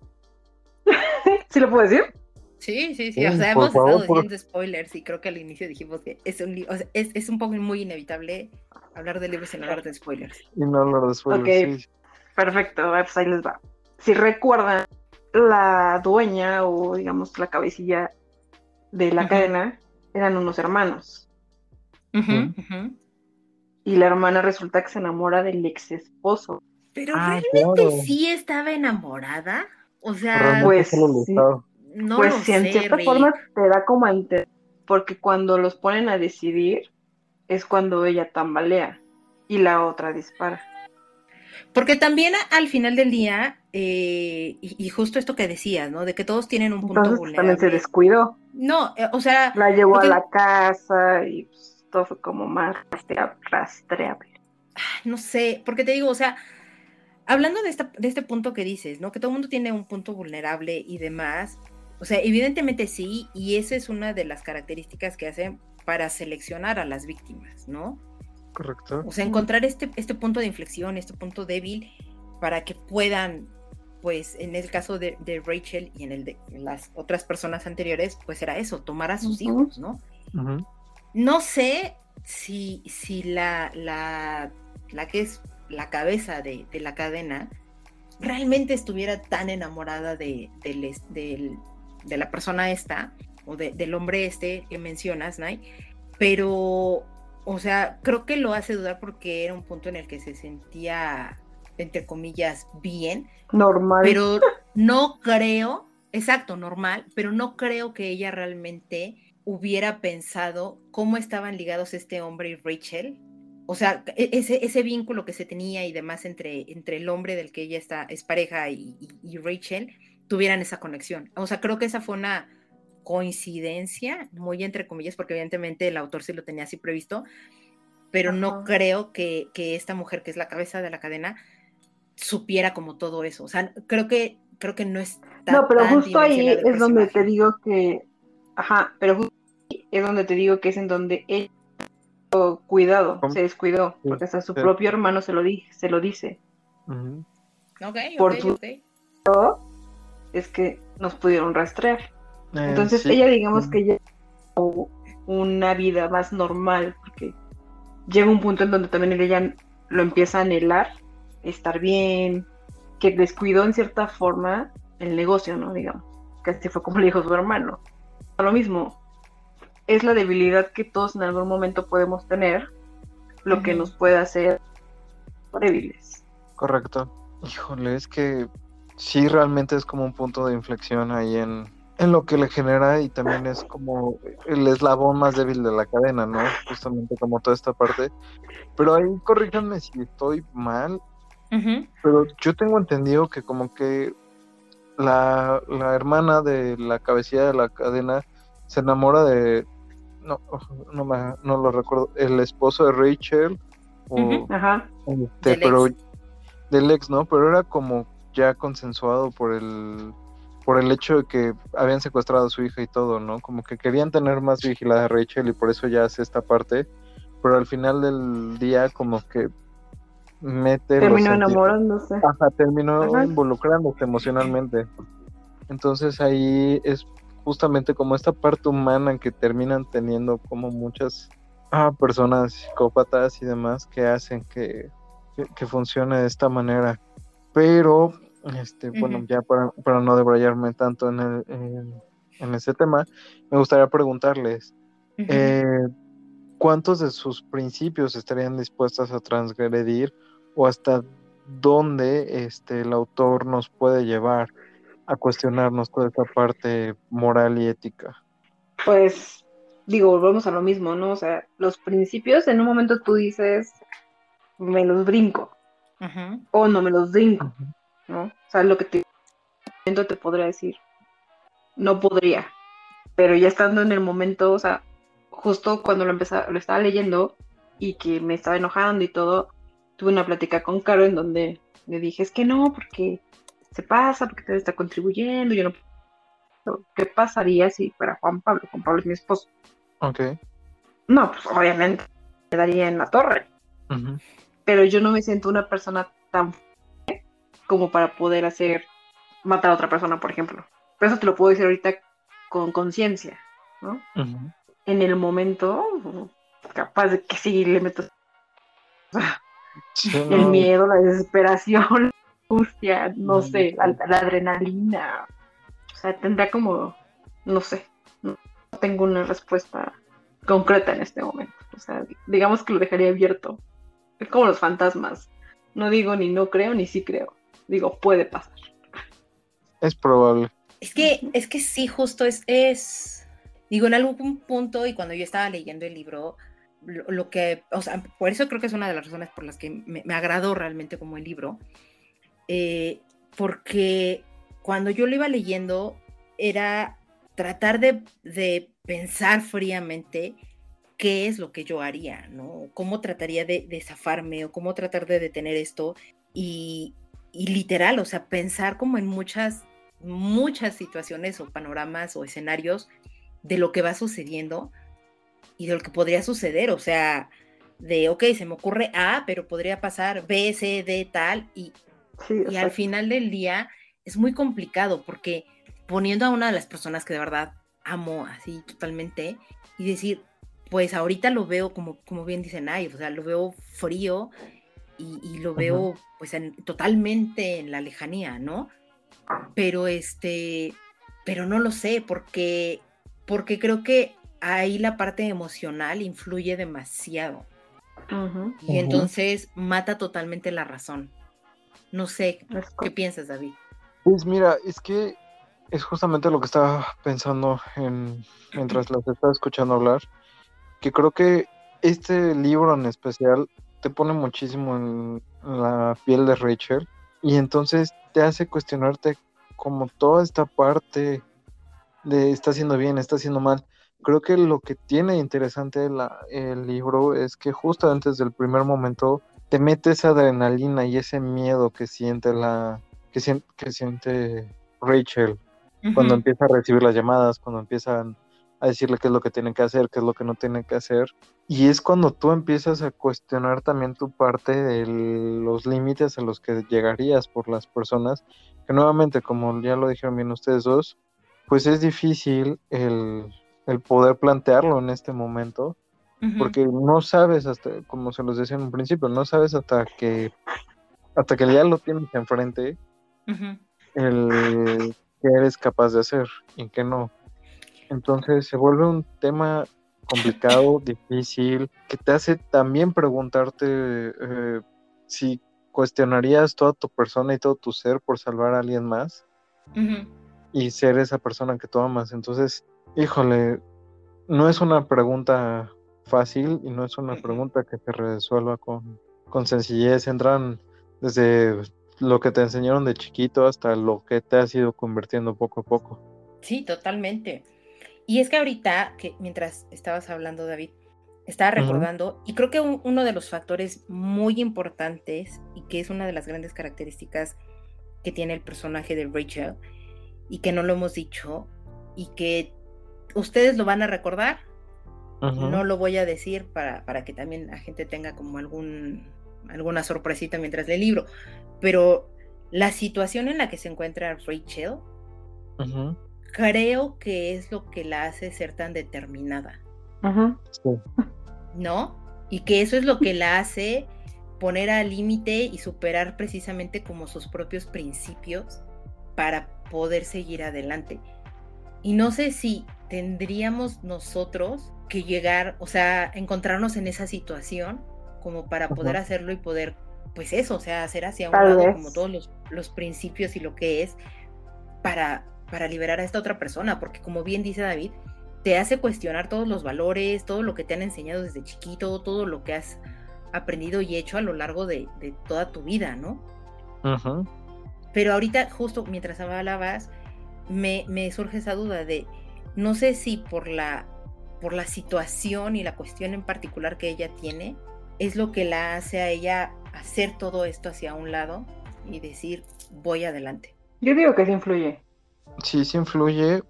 ¿Sí lo puedo decir? Sí, sí, sí. O sea, hemos estado diciendo spoilers y creo que al inicio dijimos que es un, o sea, es, es, un poco muy inevitable hablar de libros sin hablar de spoilers. Y no hablar de spoilers. Ok, perfecto. Pues ahí les va. Si recuerdan, la dueña o digamos la cabecilla de la cadena eran unos hermanos. Y la hermana resulta que se enamora del ex esposo. Pero ah, realmente sí estaba enamorada. O sea, pues sí pues si en cierta forma te da como a porque cuando los ponen a decidir es cuando ella tambalea y la otra dispara. Porque también al final del día, eh, y, justo esto que decías, ¿no? De que todos tienen un punto vulnerable. También se descuidó. No, eh, o sea. La llevó a la casa y pues, todo fue como más rastreable. No sé, porque te digo, o sea, hablando de, esta, de este punto que dices, ¿no? Que todo el mundo tiene un punto vulnerable y demás, o sea, evidentemente sí, y esa es una de las características que hacen para seleccionar a las víctimas, ¿no? Correcto. O sea, encontrar este, este punto de inflexión, este punto débil, para que puedan, pues en el caso de, Rachel y en el de las otras personas anteriores, pues era eso, tomar a sus hijos, ¿no? No sé si, si la, la, la que es la cabeza de, la cadena realmente estuviera tan enamorada de, del, de la persona esta, o del hombre este que mencionas, Nay, pero, o sea, creo que lo hace dudar porque era un punto en el que se sentía, entre comillas, bien. Normal. Pero no creo, exacto, normal, pero no creo que ella realmente hubiera pensado cómo estaban ligados este hombre y Rachel. O sea, e, ese, ese vínculo que se tenía y demás entre, entre el hombre del que ella está, es pareja y, y Rachel, tuvieran esa conexión. O sea, creo que esa fue una coincidencia, muy entre comillas, porque evidentemente el autor sí lo tenía así previsto, pero no creo que, esta mujer, que es la cabeza de la cadena, supiera como todo eso. O sea, creo que, creo que no es tan, No, pero justo ahí es donde te digo que, ajá, pero justo ahí es donde te digo que es en donde ella cuidado, se descuidó, porque hasta su propio hermano se lo, di se lo dice. Ok, Por ok, tu- ok. Es que nos pudieron rastrear. Eh, Entonces sí. ella digamos que ya una vida más normal, porque llega un punto en donde también ella lo empieza a anhelar, estar bien, que descuidó en cierta forma el negocio, ¿no? Digamos, que así fue como le dijo su hermano. Lo mismo, es la debilidad que todos en algún momento podemos tener, lo que nos puede hacer débiles. Correcto. Híjole, es que sí realmente es como un punto de inflexión ahí en, en lo que le genera y también es como el eslabón más débil de la cadena, ¿no? Justamente como toda esta parte. Pero ahí corríjanme si estoy mal, pero yo tengo entendido que como que la, la hermana de la cabecilla de la cadena se enamora de... No, no, me- no lo recuerdo. El esposo de Rachel. O, Ujú. Ajá. este, Del pero ex. del ex, ¿no? Pero era como ya consensuado por el por el hecho de que habían secuestrado a su hija y todo, ¿no? Como que querían tener más vigilada a Rachel y por eso ya hace esta parte, pero al final del día como que mete Terminó enamorándose. Ajá, terminó Ajá. involucrándose emocionalmente. Entonces ahí es justamente como esta parte humana que terminan teniendo como muchas ah, personas psicópatas y demás que hacen que, que, que funcione de esta manera. Pero, este, bueno, ya para, para no debrayarme tanto en, el, en, en ese tema, me gustaría preguntarles, eh, ¿cuántos de sus principios estarían dispuestos a transgredir o hasta dónde este, el autor nos puede llevar a cuestionarnos toda esta parte moral y ética? pues digo, volvemos a lo mismo, ¿no? O sea, los principios en un momento tú dices, me los brinco Ujú. o no me los brinco, ¿no? O sea, lo que te, te podría decir, no podría, pero ya estando en el momento, o sea, justo cuando lo empezaba, lo estaba leyendo y que me estaba enojando y todo, tuve una plática con Caro en donde le dije, es que no, porque se pasa, porque te está contribuyendo, yo no... ¿Qué pasaría si fuera Juan Pablo? Juan Pablo es mi esposo. Ok. No, pues obviamente quedaría en la torre, Ujú. Pero yo no me siento una persona tan fuerte como para poder hacer matar a otra persona, por ejemplo. Pero eso te lo puedo decir ahorita con conciencia, ¿no? En el momento, capaz de que sí le meto Sí, el miedo, la desesperación, la angustia, no No, sé, la, la adrenalina. O sea, tendría como, no sé, no tengo una respuesta concreta en este momento. O sea, digamos que lo dejaría abierto. Es como los fantasmas. No digo ni no creo ni sí creo. Digo, puede pasar. es probable. Es que, es que sí, justo es, es, digo, en algún punto y cuando yo estaba leyendo el libro, lo, lo que, o sea, por eso creo que es una de las razones por las que me, me agradó realmente como el libro, eh, porque cuando yo lo iba leyendo era tratar de, de pensar fríamente qué es lo que yo haría, ¿no? Cómo trataría de, de zafarme o cómo tratar de detener esto y, y literal, o sea, pensar como en muchas muchas situaciones o panoramas o escenarios de lo que va sucediendo y de lo que podría suceder, o sea, de, ok, se me ocurre A, pero podría pasar B, C, D, tal, y, Sí, y al final del día es muy complicado porque poniendo a una de las personas que de verdad amo así totalmente y decir, pues ahorita lo veo como, como bien dicen, ay, o sea, lo veo frío y, y lo veo pues en- totalmente en la lejanía, ¿no? Pero este, pero no lo sé porque, porque creo que ahí la parte emocional influye demasiado y entonces mata totalmente la razón. No sé, ¿qué piensas, David? Pues mira, es que es justamente lo que estaba pensando en, mientras las estaba escuchando hablar, que creo que este libro en especial te pone muchísimo en la piel de Rachel y entonces te hace cuestionarte como toda esta parte de está haciendo bien, está haciendo mal. Creo que lo que tiene interesante la- el libro es que justo antes del primer momento te mete esa adrenalina y ese miedo que siente la que, sien- que siente Rachel cuando empieza a recibir las llamadas, cuando empiezan a decirle qué es lo que tiene que hacer, qué es lo que no tiene que hacer. Y es cuando tú empiezas a cuestionar también tu parte de los límites a los que llegarías por las personas, que nuevamente, como ya lo dijeron bien ustedes dos, pues es difícil el, poder plantearlo en este momento, porque no sabes hasta, como se los decía en un principio, no sabes hasta que hasta que ya lo tienes enfrente, el que eres capaz de hacer y que no. Entonces se vuelve un tema complicado, difícil, que te hace también preguntarte eh, si cuestionarías toda tu persona y todo tu ser por salvar a alguien más y ser esa persona que tú amas. Entonces, híjole, no es una pregunta fácil y no es una pregunta que se resuelva con, con sencillez. Entran desde lo que te enseñaron de chiquito hasta lo que te has ido convirtiendo poco a poco. Sí, totalmente. Y es que ahorita, que mientras estabas hablando, David, estaba recordando, y creo que uno de los factores muy importantes y que es una de las grandes características que tiene el personaje de Rachel, y que no lo hemos dicho, y que ustedes lo van a recordar, no lo voy a decir para, para que también la gente tenga como algún alguna sorpresita mientras lee el libro, pero la situación en la que se encuentra Rachel, creo que es lo que la hace ser tan determinada. ¿No? Y que eso es lo que la hace poner al límite y superar precisamente como sus propios principios para poder seguir adelante. Y no sé si tendríamos nosotros que llegar, o sea, encontrarnos en esa situación como para poder hacerlo y poder, pues eso, o sea, hacer hacia un lado como todos los, los, principios y lo que es para, para liberar a esta otra persona, porque como bien dice David, te hace cuestionar todos los valores, todo lo que te han enseñado desde chiquito, todo lo que has aprendido y hecho a lo largo de, de toda tu vida, ¿no? Pero ahorita, justo mientras hablabas, me, me surge esa duda de, no sé si por la, por la situación y la cuestión en particular que ella tiene, es lo que la hace a ella hacer todo esto hacia un lado y decir, voy adelante. Yo digo que sí influye. Sí, sí influye.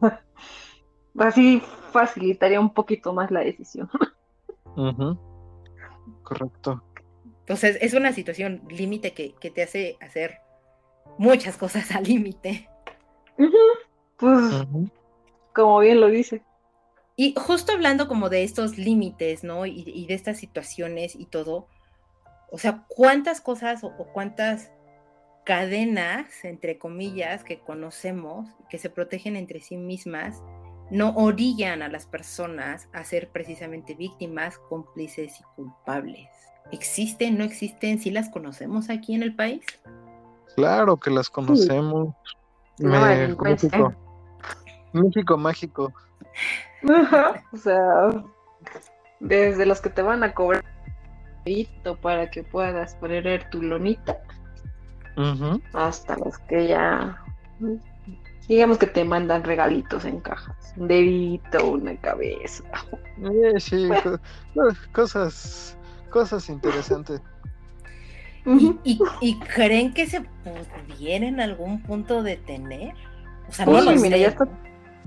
Así facilitaría un poquito más la decisión. Correcto. Entonces, es una situación límite que, te hace hacer muchas cosas al límite. Pues, como bien lo dice. Y justo hablando como de estos límites, ¿no? Y, de estas situaciones y todo, o sea, ¿cuántas cosas o, cuántas cadenas, entre comillas, que conocemos, que se protegen entre sí mismas, no orillan a las personas a ser precisamente víctimas, cómplices y culpables? ¿Existen, no existen? ¿Sí las conocemos aquí en el país? Claro que las conocemos. México. México mágico. o sea, desde los que te van a cobrar para que puedas poner tu lonita, hasta los que ya, digamos que te mandan regalitos en cajas, un dedito, una cabeza. Eh, sí, cosas, cosas interesantes. ¿Y, creen que se pudiera en algún punto detener? O sea, no mira, ya está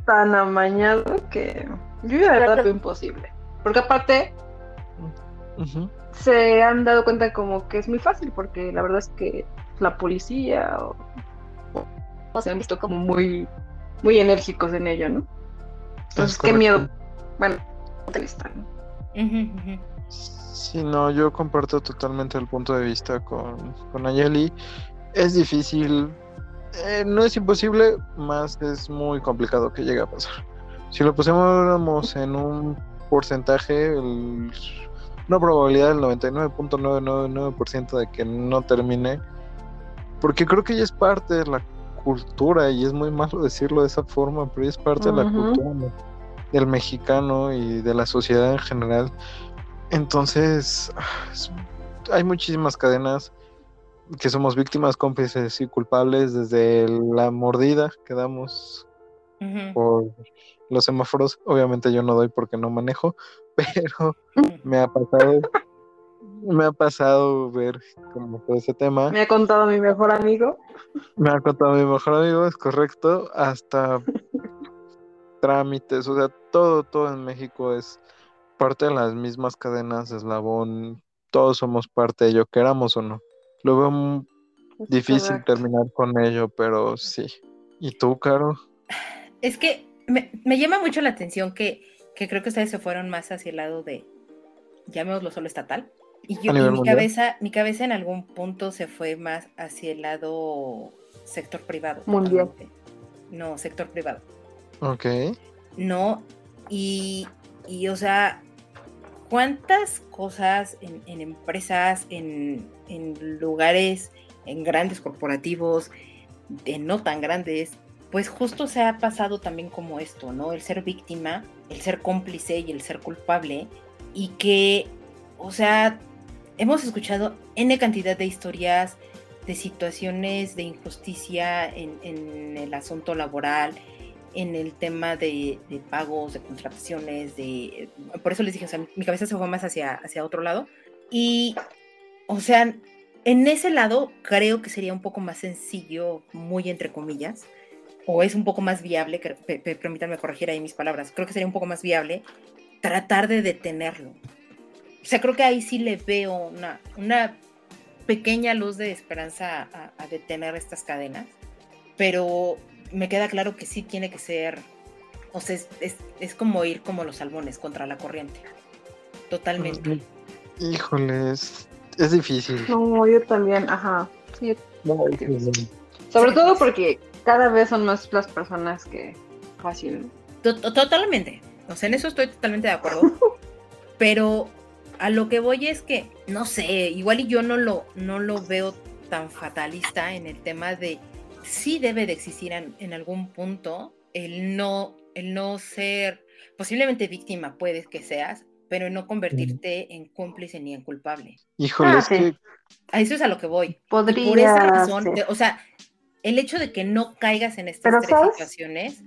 tan amañado que yo ya verdad imposible. Porque aparte se han dado cuenta como que es muy fácil, porque la verdad es que la policía o, se han visto como muy, muy enérgicos en ello, ¿no? Entonces, qué miedo. Bueno, está, ¿no? Sí, no, yo comparto totalmente el punto de vista con, con Ayeli. Es difícil eh, no es imposible, más es muy complicado que llegue a pasar. Si lo pusiéramos en un porcentaje, una probabilidad del 99.999% de que no termine, porque creo que ya es parte de la cultura y es muy malo decirlo de esa forma, pero es parte de la cultura del mexicano y de la sociedad en general. Entonces, hay muchísimas cadenas que somos víctimas, cómplices y culpables desde la mordida que damos por los semáforos. Obviamente yo no doy porque no manejo, pero me ha pasado, me ha pasado ver como todo ese tema. Me ha contado mi mejor amigo. Me ha contado mi mejor amigo, es correcto, hasta trámites, o sea, todo, todo en México es parte de las mismas cadenas de eslabón, todos somos parte de ello, queramos o no. Lo veo difícil terminar con ello, pero sí. ¿Y tú, Caro? Es que me, llama mucho la atención que, creo que ustedes se fueron más hacia el lado de, llamémoslo solo estatal. Y yo, mi cabeza, mi cabeza en algún punto se fue más hacia el lado sector privado. Mundial. No, sector privado. Ok. No, y, y o sea, ¿cuántas cosas en, empresas, en, en, lugares, en grandes corporativos, en no tan grandes, pues justo se ha pasado también como esto, ¿no? El ser víctima, el ser cómplice y el ser culpable, y que, o sea, hemos escuchado N cantidad de historias, de situaciones de injusticia en, el asunto laboral, en el tema de, pagos, de contrataciones, de... Por eso les dije, o sea, mi cabeza se fue más hacia, hacia otro lado. Y, o sea, en ese lado creo que sería un poco más sencillo, muy entre comillas, o es un poco más viable, permítanme corregir ahí mis palabras, creo que sería un poco más viable tratar de detenerlo. O sea, creo que ahí sí le veo una, una pequeña luz de esperanza a, detener estas cadenas, pero me queda claro que sí tiene que ser, o sea, es, como ir como los salmones contra la corriente, totalmente. Híjoles, es difícil. No, yo también, ajá. Sobre todo porque cada vez son más las personas que fácil. Totalmente. O sea, en eso estoy totalmente de acuerdo. pero a lo que voy es que, no sé, igual y yo no lo, no lo veo tan fatalista en el tema de sí debe de existir en, algún punto el no, el no ser, posiblemente víctima puedes que seas, pero no convertirte en cómplice ni en culpable. Híjole, ah, es que... A eso es a lo que voy. Podría por esa razón, o sea, el hecho de que no caigas en estas tres situaciones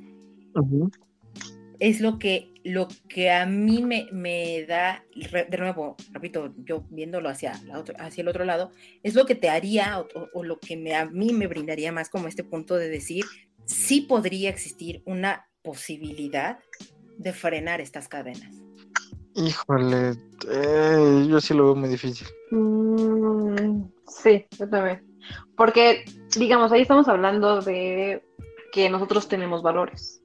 es lo que, lo que a mí me, me da, de nuevo, repito, yo viéndolo hacia, hacia el otro lado, es lo que te haría o, lo que me, a mí me brindaría más como este punto de decir, sí podría existir una posibilidad de frenar estas cadenas. Híjole, eh, yo sí lo veo muy difícil. Mm, sí, yo también. Porque, digamos, ahí estamos hablando de que nosotros tenemos valores.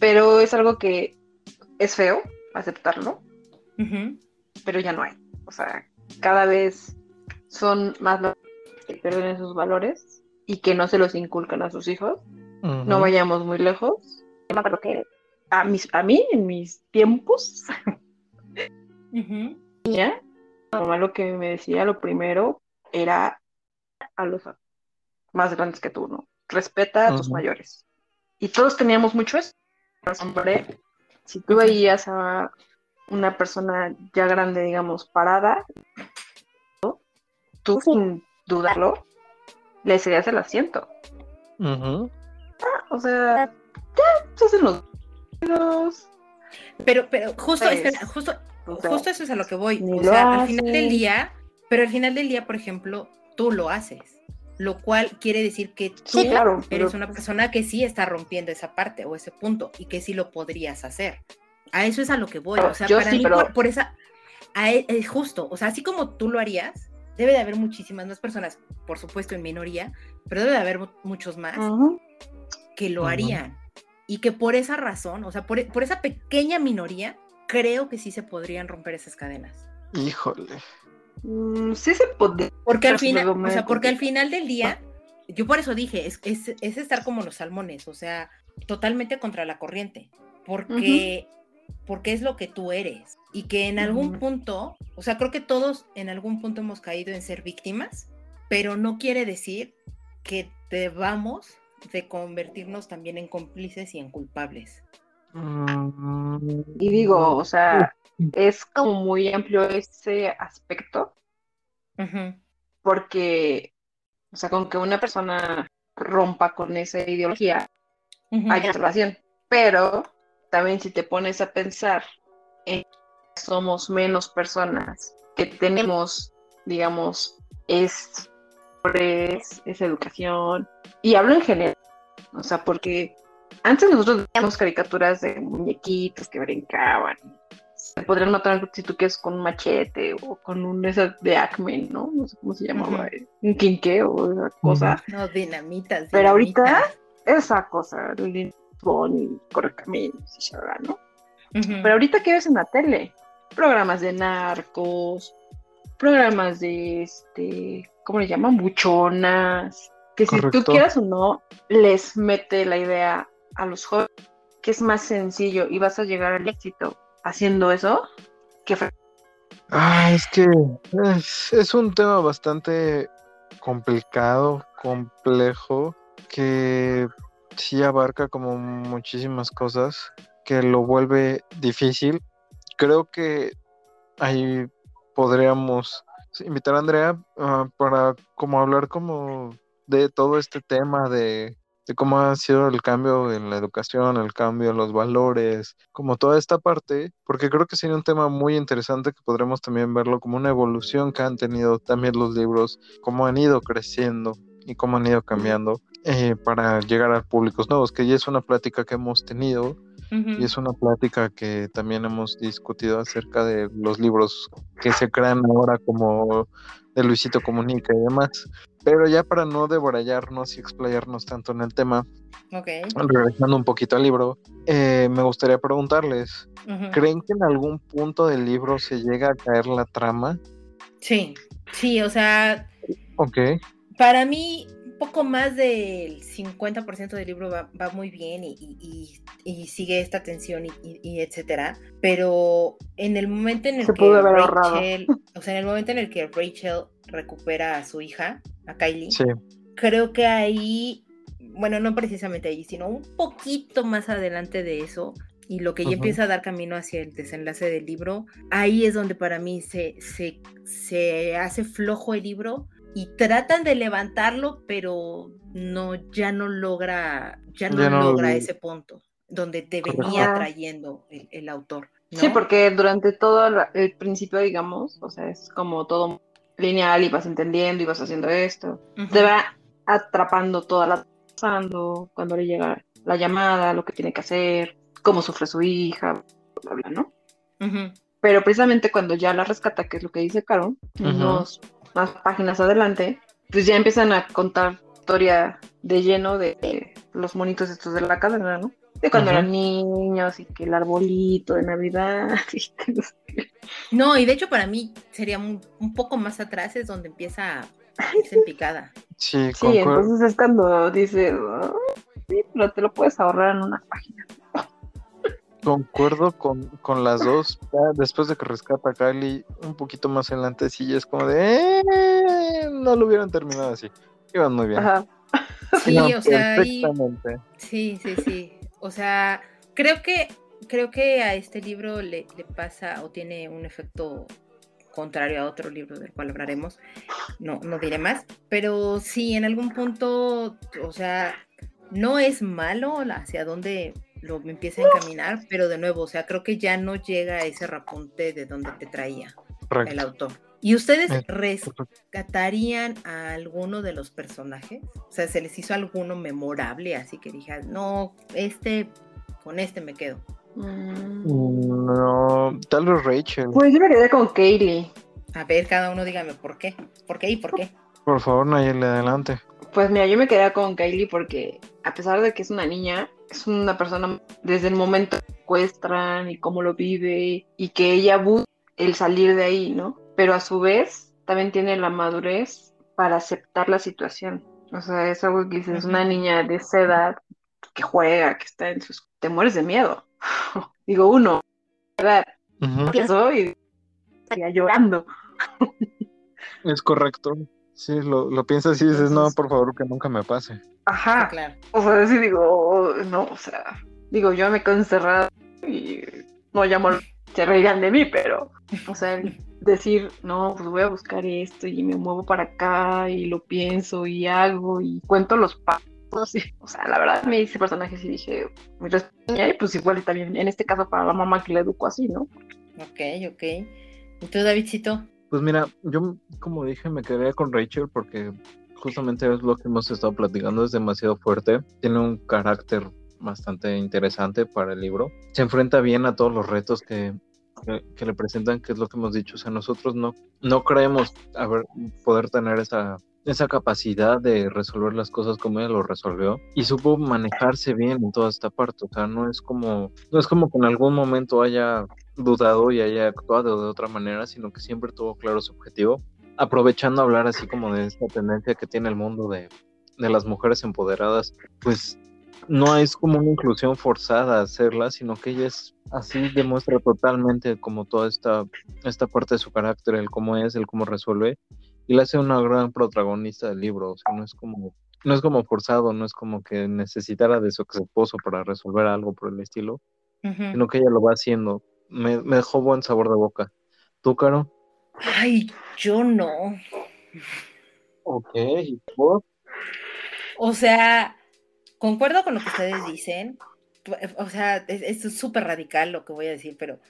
Pero es algo que es feo aceptarlo, pero ya no hay. O sea, cada vez son más los que pierden esos valores y que no se los inculcan a sus hijos. No vayamos muy lejos. a, mis, a mí, en mis tiempos, ya, lo que me decía lo primero era a los más grandes que tú, ¿no? Respeta a tus mayores. Y todos teníamos mucho eso. Hombre, si tú veías a una persona ya grande, digamos, parada, tú sin dudarlo, le cedías el asiento. Ah, o sea, ya se hacen los pero, pero justo, pues, justo, justo eso es a lo que voy. O sea, al final del día, pero al final del día, por ejemplo, tú lo haces lo cual quiere decir que tú eres una persona que sí está rompiendo esa parte o ese punto y que sí lo podrías hacer. A eso es a lo que voy. O sea, para mí, por, esa, e, es justo, o sea, así como tú lo harías, debe de haber muchísimas más personas, por supuesto en minoría, pero debe de haber muchos más que lo harían. Y que por esa razón, o sea, por, por esa pequeña minoría, creo que sí se podrían romper esas cadenas. Híjole. Mm, sí se puede. Porque al final, o sea, porque al final del día, yo por eso dije, es, es, estar como los salmones, o sea, totalmente contra la corriente. Porque, porque es lo que tú eres. Y que en algún punto, o sea, creo que todos en algún punto hemos caído en ser víctimas, pero no quiere decir que debamos de convertirnos también en cómplices y en culpables. Y digo, o sea, es como muy amplio ese aspecto, porque, o sea, con que una persona rompa con esa ideología, hay salvación. Pero también si te pones a pensar en que somos menos personas que tenemos, digamos, es, es educación, y hablo en general, o sea, porque antes nosotros veíamos caricaturas de muñequitos que brincaban. Se podrían matar si tú quieres con un machete o con un esa de Acme, ¿no? No sé cómo se llamaba, un quinque o esa cosa. No, dinamitas. Pero ahorita, esa cosa, el y correcaminos y ¿no? Pero ahorita, ¿qué ves en la tele? Programas de narcos, programas de, este, ¿cómo le llaman? Buchonas. Que si tú quieras o no, les mete la idea a los jóvenes que es más sencillo y vas a llegar al éxito haciendo eso que... Ah, es que es, un tema bastante complicado, complejo, que sí abarca como muchísimas cosas, que lo vuelve difícil. Creo que ahí podríamos invitar a Andrea ah, para como hablar como de todo este tema de de cómo ha sido el cambio en la educación, el cambio en los valores, como toda esta parte, porque creo que sería un tema muy interesante que podremos también verlo como una evolución que han tenido también los libros, cómo han ido creciendo y cómo han ido cambiando eh, para llegar a públicos nuevos, que ya es una plática que hemos tenido y es una plática que también hemos discutido acerca de los libros que se crean ahora como de Luisito Comunica y demás. Pero ya para no devorallarnos y explayarnos tanto en el tema, regresando un poquito al libro, eh, me gustaría preguntarles, ¿creen que en algún punto del libro se llega a caer la trama? Sí, sí, o sea... Ok. Para mí, poco más del 50% del libro va, muy bien y, sigue esta tensión y, etcétera, pero en el momento en el que Rachel, o sea, en el momento en el que Rachel recupera a su hija, a Kylie, creo que ahí, bueno, no precisamente ahí, sino un poquito más adelante de eso, y lo que ya empieza a dar camino hacia el desenlace del libro, ahí es donde para mí se, se, se hace flojo el libro y tratan de levantarlo, pero no, ya no logra, ya no, logra ese punto donde te venía trayendo el, autor. Sí, porque durante todo el principio, digamos, o sea, es como todo lineal y vas entendiendo y vas haciendo esto. Te va atrapando toda la pasando cuando le llega la llamada, lo que tiene que hacer, cómo sufre su hija, bla, bla, ¿no? Pero precisamente cuando ya la rescata, que es lo que dice Caro, nos más páginas adelante, pues ya empiezan a contar historia de lleno de, los monitos estos de la cadena, ¿no? De cuando eran niños y que el arbolito de Navidad. no, y de hecho para mí sería un, poco más atrás es donde empieza a irse en picada. Sí, sí entonces es cuando dice, sí, pero te lo puedes ahorrar en una página. Concuerdo con, con las dos. después de que rescata a Kylie, un poquito más adelante, sí, es como de. Eh, no lo hubieran terminado así. Iban muy bien. Sí, o sea. sí, sí, sí. O sea, creo que creo que a este libro le, le, pasa o tiene un efecto contrario a otro libro del cual hablaremos. No, no diré más. Pero sí, en algún punto, o sea, no es malo hacia dónde lo empieza a encaminar, pero de nuevo, o sea, creo que ya no llega a ese rapunte de donde te traía el autor. ¿Y ustedes rescatarían a alguno de los personajes? O sea, ¿se les hizo alguno memorable? Así que dije, no, este, con este me quedo. Mm. No, tal vez Rachel. Pues yo me quedé con Kaylee. A ver, cada uno dígame por qué. ¿Por qué y por qué? Por favor, Nayeli, adelante. Pues mira, yo me quedé con Kylie porque a pesar de que es una niña, es una persona desde el momento que secuestran y cómo lo vive y que ella busca el salir de ahí, ¿no? Pero a su vez también tiene la madurez para aceptar la situación. O sea, es algo que dices, es una niña de esa edad que juega, que está en sus... Te mueres de miedo. Digo, uno, ¿verdad? Uh y estaría llorando. es correcto. Sí, lo, lo piensas y dices, no, por favor, que nunca me pase. Ajá. Claro. O sea, sí digo, no, o sea, digo, yo me quedo encerrada y no llamo, se reirán de mí, pero, o sea, decir, no, pues voy a buscar esto y me muevo para acá y lo pienso y hago y cuento los pasos. O sea, la verdad me hice personajes y dije, y pues igual también, en este caso para la mamá que le educo así, ¿no? Ok, ok. ¿Y tú, Davidcito? Pues mira, yo como dije me quedaría con Rachel porque justamente es lo que hemos estado platicando, es demasiado fuerte, tiene un carácter bastante interesante para el libro. Se enfrenta bien a todos los retos que, que, le presentan, que es lo que hemos dicho. O sea, nosotros no, no creemos haber, poder tener esa, esa capacidad de resolver las cosas como ella lo resolvió y supo manejarse bien en toda esta parte. O sea, no es como, no es como que en algún momento haya dudado y haya actuado de otra manera, sino que siempre tuvo claro su objetivo. Aprovechando hablar así como de esta tendencia que tiene el mundo de, de las mujeres empoderadas, pues no es como una inclusión forzada a hacerla, sino que ella es así demuestra totalmente como toda esta, esta parte de su carácter, el cómo es, el cómo resuelve, y la hace una gran protagonista del libro, o sea, no es como, no es como forzado, no es como que necesitara de su ex esposo para resolver algo por el estilo, sino que ella lo va haciendo. Me, me, dejó buen sabor de boca. ¿Tú, Caro? Ay, yo no. Ok, O sea, concuerdo con lo que ustedes dicen. O sea, es súper radical lo que voy a decir, pero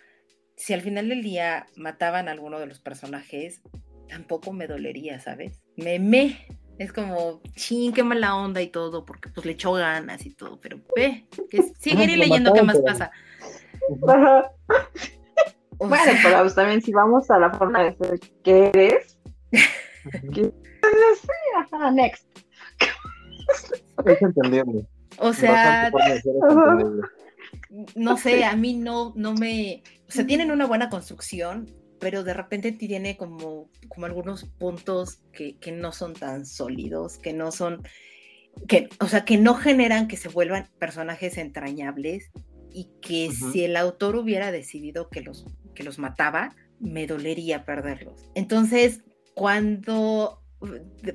si al final del día mataban a alguno de los personajes, tampoco me dolería, ¿sabes? Me, me, es como, ching, qué mala onda y todo, porque pues le echó ganas y todo, pero ve, que seguiré leyendo qué más pasa. bueno, pero pues, también si vamos a la forma de ser que eres, que, ajá, next. Es entendible. O sea, no sé, a mí no, no me, o sea, tienen una buena construcción, pero de repente tiene como, como algunos puntos que, no son tan sólidos, que no son, que, o sea, que no generan que se vuelvan personajes entrañables y que si el autor hubiera decidido que los, que los mataba, me dolería perderlos. Entonces, cuando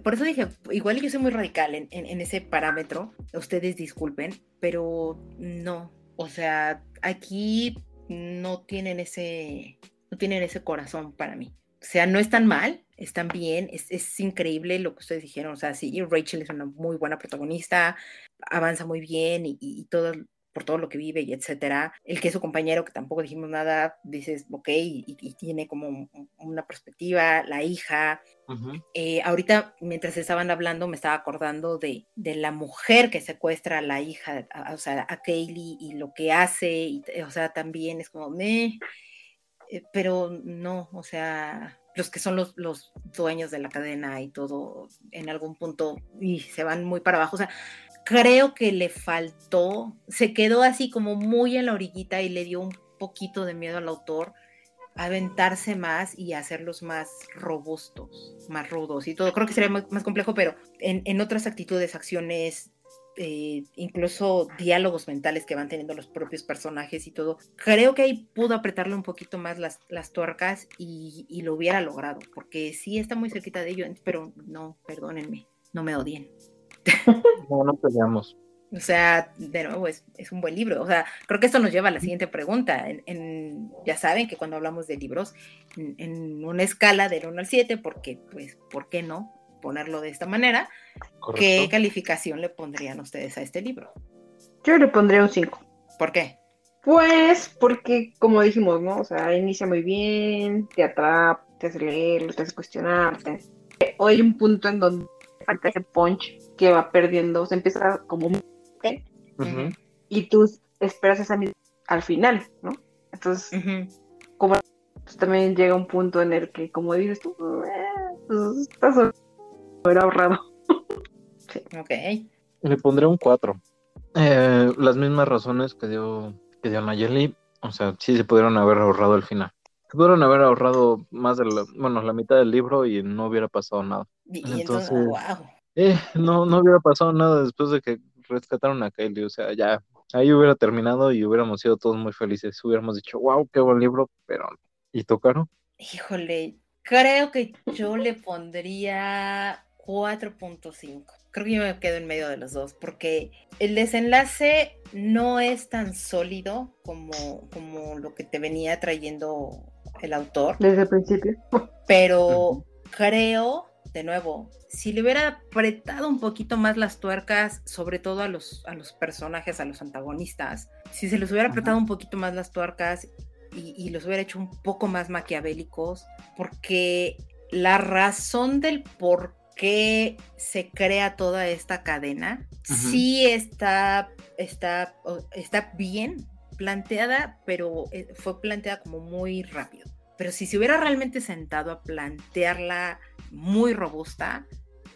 por eso dije, igual yo soy muy radical en, ese parámetro, ustedes disculpen, pero no, o sea, aquí no tienen ese, no tienen ese corazón para mí. O sea, no están mal, están bien, es, es, increíble lo que ustedes dijeron. O sea, sí, Rachel es una muy buena protagonista, avanza muy bien y, y por todo lo que vive y etcétera. El que es su compañero, que tampoco dijimos nada, dices, ok, y, tiene como una perspectiva, la hija. Eh, ahorita, mientras estaban hablando, me estaba acordando de, de la mujer que secuestra a la hija, o sea, a Kaylee y lo que hace, y, o sea, también es como, me, eh, pero no, o sea, los que son los, los dueños de la cadena y todo, en algún punto, y se van muy para abajo, o sea, creo que le faltó, se quedó así como muy en la orillita y le dio un poquito de miedo al autor aventarse más y hacerlos más robustos, más rudos y todo. Creo que sería más, complejo, pero en, otras actitudes, acciones, eh, incluso diálogos mentales que van teniendo los propios personajes y todo, creo que ahí pudo apretarle un poquito más las, las tuercas y, y, lo hubiera logrado, porque sí está muy cerquita de ello, pero no, perdónenme, no me odien. No, no peleamos. O sea, de nuevo, es, un buen libro. O sea, creo que esto nos lleva a la siguiente pregunta. En, ya saben que cuando hablamos de libros, en, una escala del 1 al 7, porque, pues, ¿por qué no ponerlo de esta manera? ¿Qué calificación le pondrían ustedes a este libro? Yo le pondría un 5. ¿Por qué? Pues porque, como dijimos, ¿no? O sea, inicia muy bien, te atrapa, te hace leer, te hace cuestionarte. Hoy hay un punto en donde falta ese punch que va perdiendo, se empieza como un... y tú esperas esa misma al final, ¿no? Entonces, como pues, también llega un punto en el que, como dices tú, pues, estás ahorrado. sí. Ok. Le pondré un 4. Eh, las mismas razones que dio, que dio Nayeli, o sea, sí se pudieron haber ahorrado al final. Se pudieron haber ahorrado más de la, bueno, la mitad del libro y no hubiera pasado nada. Y entonces, wow. Eh, no, no hubiera pasado nada después de que rescataron a Kylie, o sea, ya ahí hubiera terminado y hubiéramos sido todos muy felices, hubiéramos dicho, wow, qué buen libro, pero ¿y tocaron? Híjole, creo que yo le pondría 4.5. Creo que yo me quedo en medio de los dos, porque el desenlace no es tan sólido como, como lo que te venía trayendo el autor. Desde el principio. Pero creo de nuevo, si le hubiera apretado un poquito más las tuercas, sobre todo a los, a los personajes, a los antagonistas, si se les hubiera apretado un poquito más las tuercas y, los hubiera hecho un poco más maquiavélicos, porque la razón del por qué se crea toda esta cadena, sí está, está, está bien planteada, pero eh, fue planteada como muy rápido. Pero si se hubiera realmente sentado a plantearla muy robusta,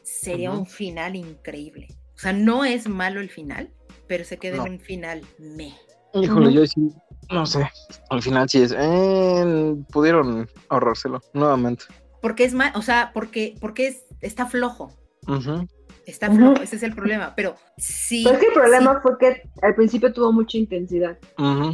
sería un final increíble. O sea, no es malo el final, pero se queda en un final me. Híjole, yo sí, no sé. Al final sí es. Eh, pudieron ahorrárselo nuevamente. Porque es mal, o sea, porque, porque es, está flojo. Está flojo, ese es el problema. Pero sí. Pero es que el problema fue que al principio tuvo mucha intensidad.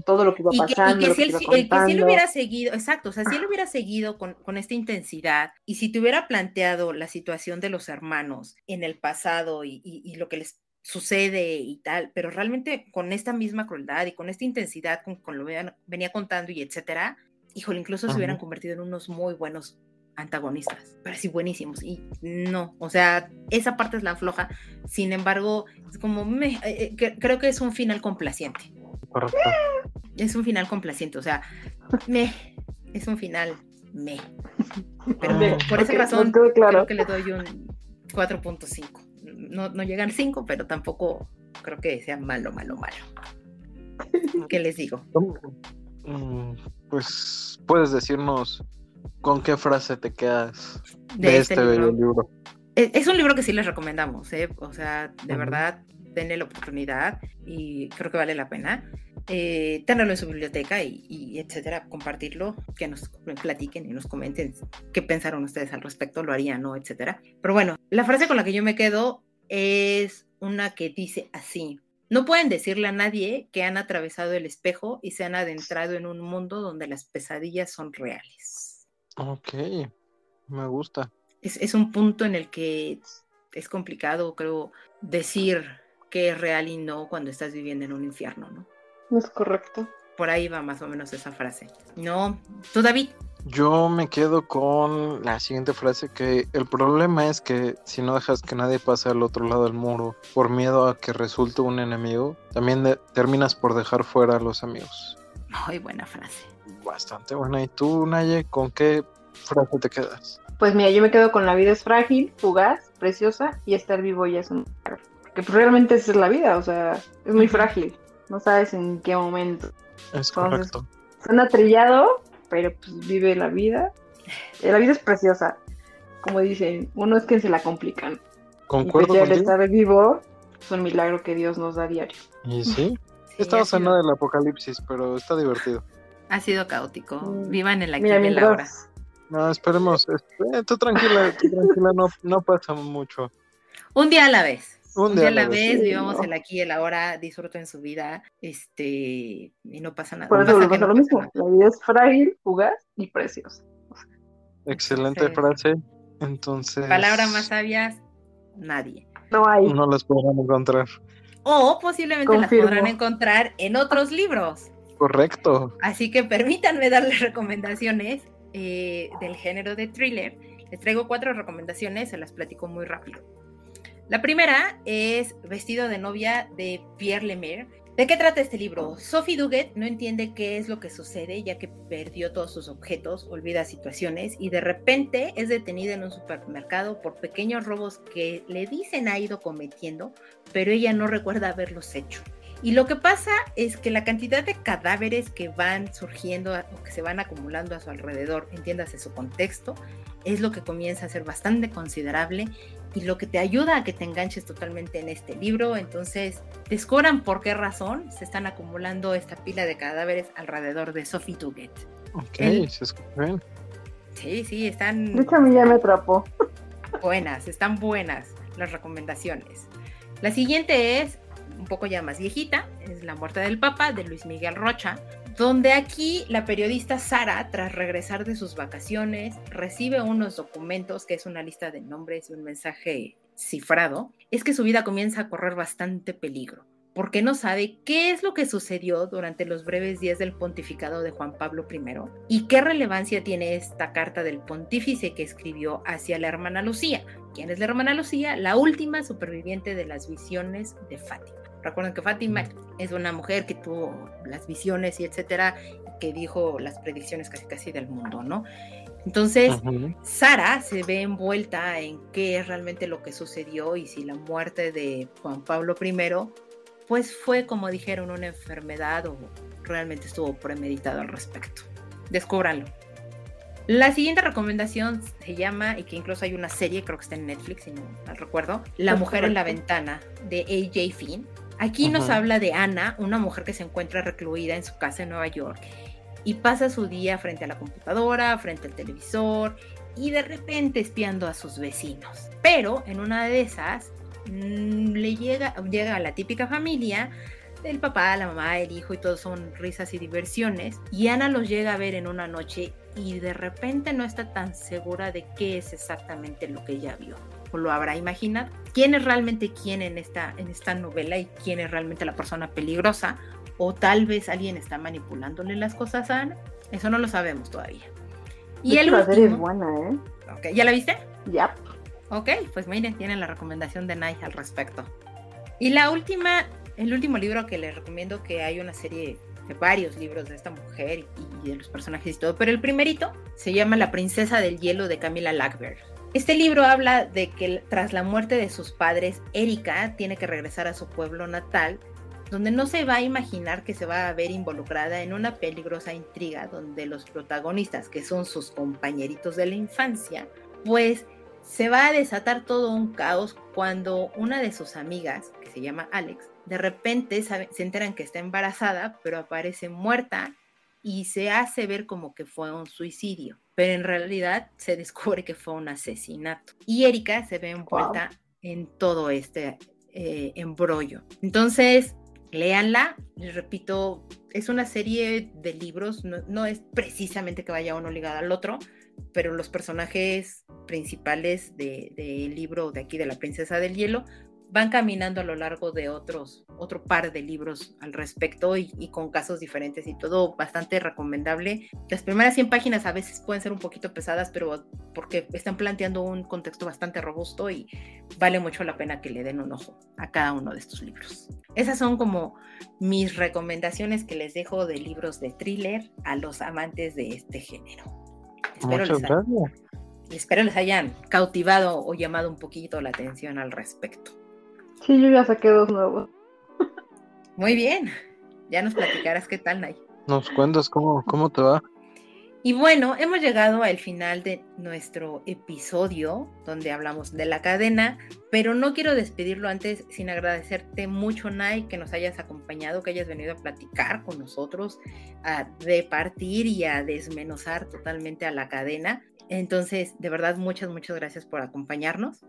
Todo lo que iba pasando. Y que, si, él, hubiera seguido, exacto, o sea, si él hubiera seguido con, con, esta intensidad y si te hubiera planteado la situación de los hermanos en el pasado y, y lo que les sucede y tal, pero realmente con esta misma crueldad y con esta intensidad con, con lo que venía contando y etcétera, híjole, incluso se hubieran convertido en unos muy buenos antagonistas, pero sí buenísimos. Y no, o sea, esa parte es la floja. Sin embargo, es como, me, eh, eh, creo que es un final complaciente. Correcto. Es un final complaciente, o sea, me, es un final me. Pero por esa razón, creo que le doy un 4.5 no, no llegan cinco, pero tampoco creo que sea malo, malo, malo. ¿Qué les digo? Mm, pues puedes decirnos con qué frase te quedas de, este, este libro? Es, un libro que sí les recomendamos, ¿eh? o sea, de verdad, denle la oportunidad y creo que vale la pena. Eh, tenerlo en su biblioteca y, etcétera, compartirlo, que nos platiquen y nos comenten qué pensaron ustedes al respecto, lo harían, ¿no? etcétera. Pero bueno, la frase con la que yo me quedo es una que dice así. No pueden decirle a nadie que han atravesado el espejo y se han adentrado en un mundo donde las pesadillas son reales. Ok, me gusta. Es, un punto en el que es complicado, creo, decir que es real y no cuando estás viviendo en un infierno, ¿no? Es correcto. Por ahí va más o menos esa frase. No, tú David. Yo me quedo con la siguiente frase que el problema es que si no dejas que nadie pase al otro lado del muro por miedo a que resulte un enemigo, también terminas por dejar fuera a los amigos. Muy buena frase. Bastante buena. ¿Y tú, Naye, con qué frase te quedas? Pues mira, yo me quedo con la vida es frágil, fugaz, preciosa y estar vivo ya es un... Porque pues, realmente esa es la vida, o sea, es muy frágil. No sabes en qué momento. Es correcto. Suena trillado, pero pues vive la vida. Eh, la vida es preciosa. Como dicen, uno es que se la complican. Concuerdo. Y pues, el estar vivo es un milagro que Dios nos da diario. Y sí, estamos en del apocalipsis, pero está divertido. Ha sido caótico. Mm. Vivan en la aquí y la hora. No, esperemos. Eh, tú tranquila, tú tranquila, no, no pasa mucho. Un día a la vez. Un día, a la vez, vivamos el aquí y el ahora, disfruten su vida, este, y no pasa nada. Por eso pasa, lo mismo, la vida es frágil, fugaz y preciosa. Excelente frase, entonces... Palabras más sabias, nadie. No hay. No las podrán encontrar. O posiblemente las podrán encontrar en otros libros. Correcto. Así que permítanme darles recomendaciones eh, del género de thriller. Les traigo cuatro recomendaciones, se las platico muy rápido. La primera es Vestido de novia de Pierre Lemire. ¿De qué trata este libro? Sophie Duguet no entiende qué es lo que sucede ya que perdió todos sus objetos, olvida situaciones y de repente es detenida en un supermercado por pequeños robos que le dicen ha ido cometiendo, pero ella no recuerda haberlos hecho. Y lo que pasa es que la cantidad de cadáveres que van surgiendo o que se van acumulando a su alrededor, entiéndase su contexto, es lo que comienza a ser bastante considerable y lo que te ayuda a que te enganches totalmente en este libro. Entonces, descubran por qué razón se están acumulando esta pila de cadáveres alrededor de Sophie Tuget. Ok, se escucha Sí, sí, están. De hecho, me atrapó. Buenas, están buenas las recomendaciones. La siguiente es un poco ya más viejita, es La muerte del Papa de Luis Miguel Rocha, donde aquí la periodista Sara, tras regresar de sus vacaciones, recibe unos documentos, que es una lista de nombres y un mensaje cifrado, es que su vida comienza a correr bastante peligro, porque no sabe qué es lo que sucedió durante los breves días del pontificado de Juan Pablo I y qué relevancia tiene esta carta del pontífice que escribió hacia la hermana Lucía. ¿Quién es la hermana Lucía? La última superviviente de las visiones de Fátima. Recuerden que Fátima es una mujer que tuvo las visiones y etcétera, que dijo las predicciones casi casi del mundo, ¿no? Entonces, Sara se ve envuelta en qué es realmente lo que sucedió y si la muerte de Juan Pablo I, pues fue, como dijeron, una enfermedad o realmente estuvo premeditado al respecto. Descúbranlo. La siguiente recomendación se llama, y que incluso hay una serie, creo que está en Netflix, si no mal recuerdo, La mujer en la ventana, de AJ Finn. Aquí nos habla de Ana, una mujer que se encuentra recluida en su casa en Nueva York y pasa su día frente a la computadora, frente al televisor y de repente espiando a sus vecinos. Pero en una de esas mm, le llega, llega a la típica familia el papá, la mamá, el hijo y todos son risas y diversiones. Y Ana los llega a ver en una noche y de repente no está tan segura de qué es exactamente lo que ella vio. Lo habrá imaginado. ¿Quién es realmente quién en esta, en esta novela y quién es realmente la persona peligrosa? O tal vez alguien está manipulándole las cosas a Ana. Eso no lo sabemos todavía. Y el último... es buena, ¿eh? Okay. ¿Ya la viste? Ya. Ok, pues miren, tienen la recomendación de Nike al respecto. Y la última el último libro que les recomiendo, que hay una serie de varios libros de esta mujer y de los personajes y todo, pero el primerito se llama La princesa del hielo de Camila Lackberg. Este libro habla de que tras la muerte de sus padres, Erika tiene que regresar a su pueblo natal, donde no se va a imaginar que se va a ver involucrada en una peligrosa intriga donde los protagonistas, que son sus compañeritos de la infancia, pues se va a desatar todo un caos cuando una de sus amigas, que se llama Alex, de repente se enteran que está embarazada, pero aparece muerta y se hace ver como que fue un suicidio, pero en realidad se descubre que fue un asesinato. Y Erika se ve envuelta en todo este eh, embrollo. Entonces, léanla, les repito, es una serie de libros, no, es precisamente que vaya uno ligado al otro, pero los personajes principales del libro de aquí de la princesa del hielo van caminando a lo largo de otros, otro par de libros al respecto y, con casos diferentes y todo bastante recomendable. Las primeras 100 páginas a veces pueden ser un poquito pesadas, pero porque están planteando un contexto bastante robusto y vale mucho la pena que le den un ojo a cada uno de estos libros. Esas son como mis recomendaciones que les dejo de libros de thriller a los amantes de este género. Espero les, espero les hayan cautivado o llamado un poquito la atención al respecto. Sí, yo ya saqué dos nuevos. Muy bien. Ya nos platicarás qué tal, Nay. Nos cuentas cómo, cómo te va. Y bueno, hemos llegado al final de nuestro episodio donde hablamos de la cadena, pero no quiero despedirlo antes sin agradecerte mucho, Nay, que nos hayas acompañado, que hayas venido a platicar con nosotros, a repartir y a desmenuzar totalmente a la cadena. Entonces, de verdad, muchas, muchas gracias por acompañarnos.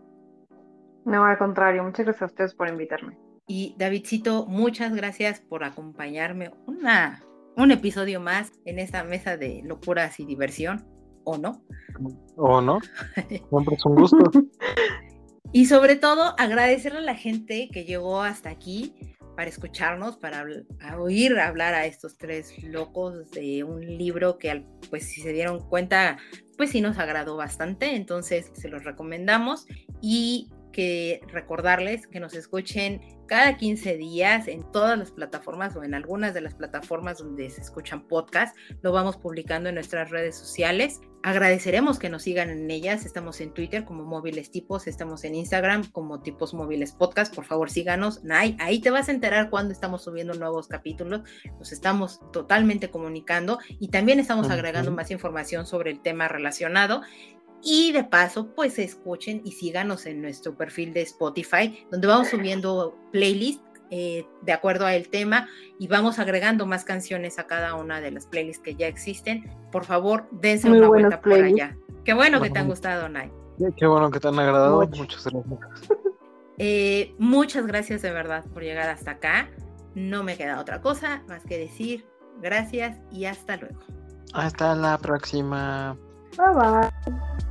No, al contrario, muchas gracias a ustedes por invitarme. Y Davidcito, muchas gracias por acompañarme una, un episodio más en esta mesa de locuras y diversión, ¿o no? ¿O no? Siempre es un gusto. y sobre todo, agradecerle a la gente que llegó hasta aquí para escucharnos, para oír hablar a estos tres locos de un libro que, pues, si se dieron cuenta, pues sí nos agradó bastante, entonces se los recomendamos y que recordarles que nos escuchen cada 15 días en todas las plataformas o en algunas de las plataformas donde se escuchan podcasts. Lo vamos publicando en nuestras redes sociales. Agradeceremos que nos sigan en ellas. Estamos en Twitter como Móviles Tipos, estamos en Instagram como Tipos Móviles Podcast. Por favor, síganos. Ahí, ahí te vas a enterar cuando estamos subiendo nuevos capítulos. Nos estamos totalmente comunicando y también estamos agregando más información sobre el tema relacionado. Y de paso, pues escuchen y síganos en nuestro perfil de Spotify, donde vamos subiendo playlists eh, de acuerdo al tema y vamos agregando más canciones a cada una de las playlists que ya existen. Por favor, dense una vuelta por allá. Qué bueno que te han gustado, Nay. Qué bueno que te han agradado. Muchas gracias. Eh, muchas gracias de verdad por llegar hasta acá. No me queda otra cosa más que decir gracias y hasta luego. Hasta la próxima. Bye bye.